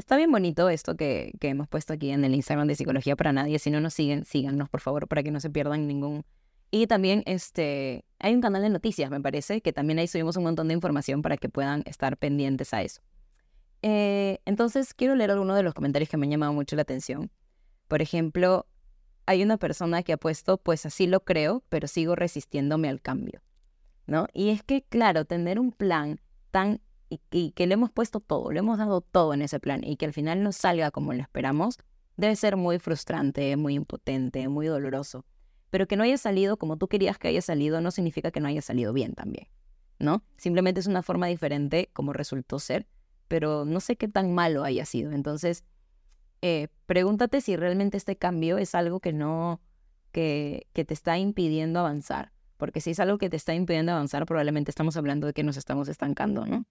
Está bien bonito esto que, hemos puesto aquí en el Instagram de Psicología para Nadie. Si no nos siguen, síganos, por favor, para que no se pierdan ningún... Y también este, hay un canal de noticias, me parece, que también ahí subimos un montón de información para que puedan estar pendientes a eso. Eh, entonces, quiero leer algunos de los comentarios que me han llamado mucho la atención. Por ejemplo, hay una persona que ha puesto, pues así lo creo, pero sigo resistiéndome al cambio. ¿no? Y es que, claro, tener un plan tan y, que le hemos puesto todo, le hemos dado todo en ese plan y que al final no salga como lo esperamos, debe ser muy frustrante, muy impotente, muy doloroso. Pero que no haya salido como tú querías que haya salido no significa que no haya salido bien también, ¿no? Simplemente es una forma diferente como resultó ser, pero no sé qué tan malo haya sido. Entonces, eh, pregúntate si realmente este cambio es algo que no, que, que te está impidiendo avanzar. Porque si es algo que te está impidiendo avanzar, probablemente estamos hablando de que nos estamos estancando, ¿no?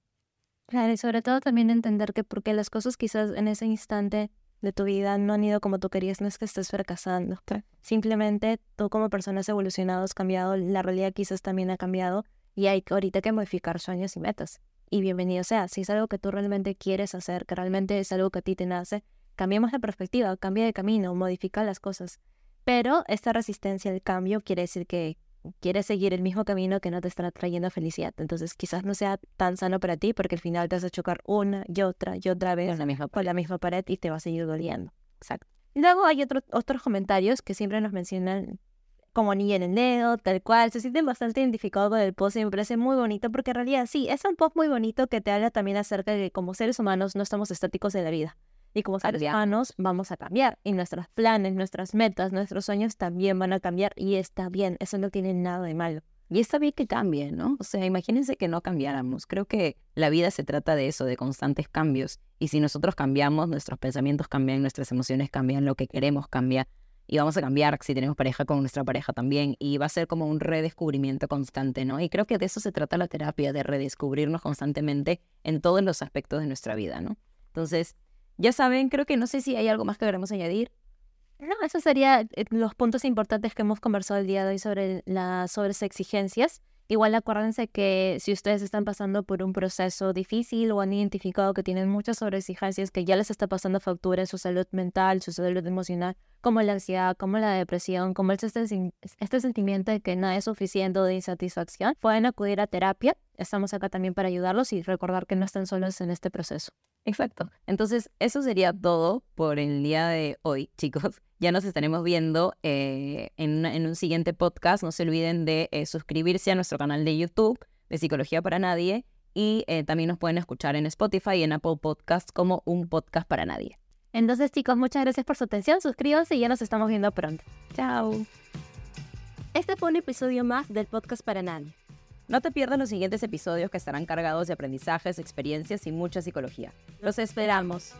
Claro, y sobre todo también entender que porque las cosas quizás en ese instante de tu vida no han ido como tú querías, no es que estés fracasando. Simplemente tú como persona has evolucionado, has cambiado, la realidad quizás también ha cambiado y hay ahorita que modificar sueños y metas. Y bienvenido sea, si es algo que tú realmente quieres hacer, que realmente es algo que a ti te nace, cambiemos la perspectiva, cambia de camino, modifica las cosas. Pero esta resistencia al cambio quiere decir que quieres seguir el mismo camino que no te está trayendo felicidad. Entonces quizás no sea tan sano para ti porque al final te vas a chocar una y otra y otra vez con la misma, con la misma pared y te va a seguir doliendo. Exacto. Luego hay otro, otros comentarios que siempre nos mencionan como ni en el dedo, tal cual. Se sienten bastante identificados con el post y me parece muy bonito porque en realidad sí, es un post muy bonito que te habla también acerca de que como seres humanos no estamos estáticos en la vida. Y como seres humanos vamos a cambiar. Y nuestros planes, nuestras metas, nuestros sueños también van a cambiar. Y está bien, eso no tiene nada de malo. Y está bien que cambien, ¿no? O sea, imagínense que no cambiáramos. Creo que la vida se trata de eso, de constantes cambios. Y si nosotros cambiamos, nuestros pensamientos cambian, nuestras emociones cambian, lo que queremos cambia. Y vamos a cambiar si tenemos pareja con nuestra pareja también. Y va a ser como un redescubrimiento constante, ¿no? Y creo que de eso se trata la terapia, de redescubrirnos constantemente en todos los aspectos de nuestra vida, ¿no? Entonces, ya saben, creo que no sé si hay algo más que queremos añadir. No, esos serían eh, los puntos importantes que hemos conversado el día de hoy sobre las sobre exigencias. Igual acuérdense que si ustedes están pasando por un proceso difícil o han identificado que tienen muchas sobreexigencias que ya les está pasando factura en su salud mental, su salud emocional, como la ansiedad, como la depresión, como este, este sentimiento de que nada es suficiente de insatisfacción, pueden acudir a terapia. Estamos acá también para ayudarlos y recordar que no están solos en este proceso. Exacto. Entonces, eso sería todo por el día de hoy, chicos. Ya nos estaremos viendo eh, en, un siguiente podcast. No se olviden de eh, suscribirse a nuestro canal de YouTube de Psicología para Nadie y eh, también nos pueden escuchar en Spotify y en Apple Podcasts como un podcast para nadie. Entonces, chicos, muchas gracias por su atención. Suscríbanse y ya nos estamos viendo pronto. Chao. Este fue un episodio más del podcast para nadie. No te pierdas los siguientes episodios que estarán cargados de aprendizajes, experiencias y mucha psicología. Los esperamos.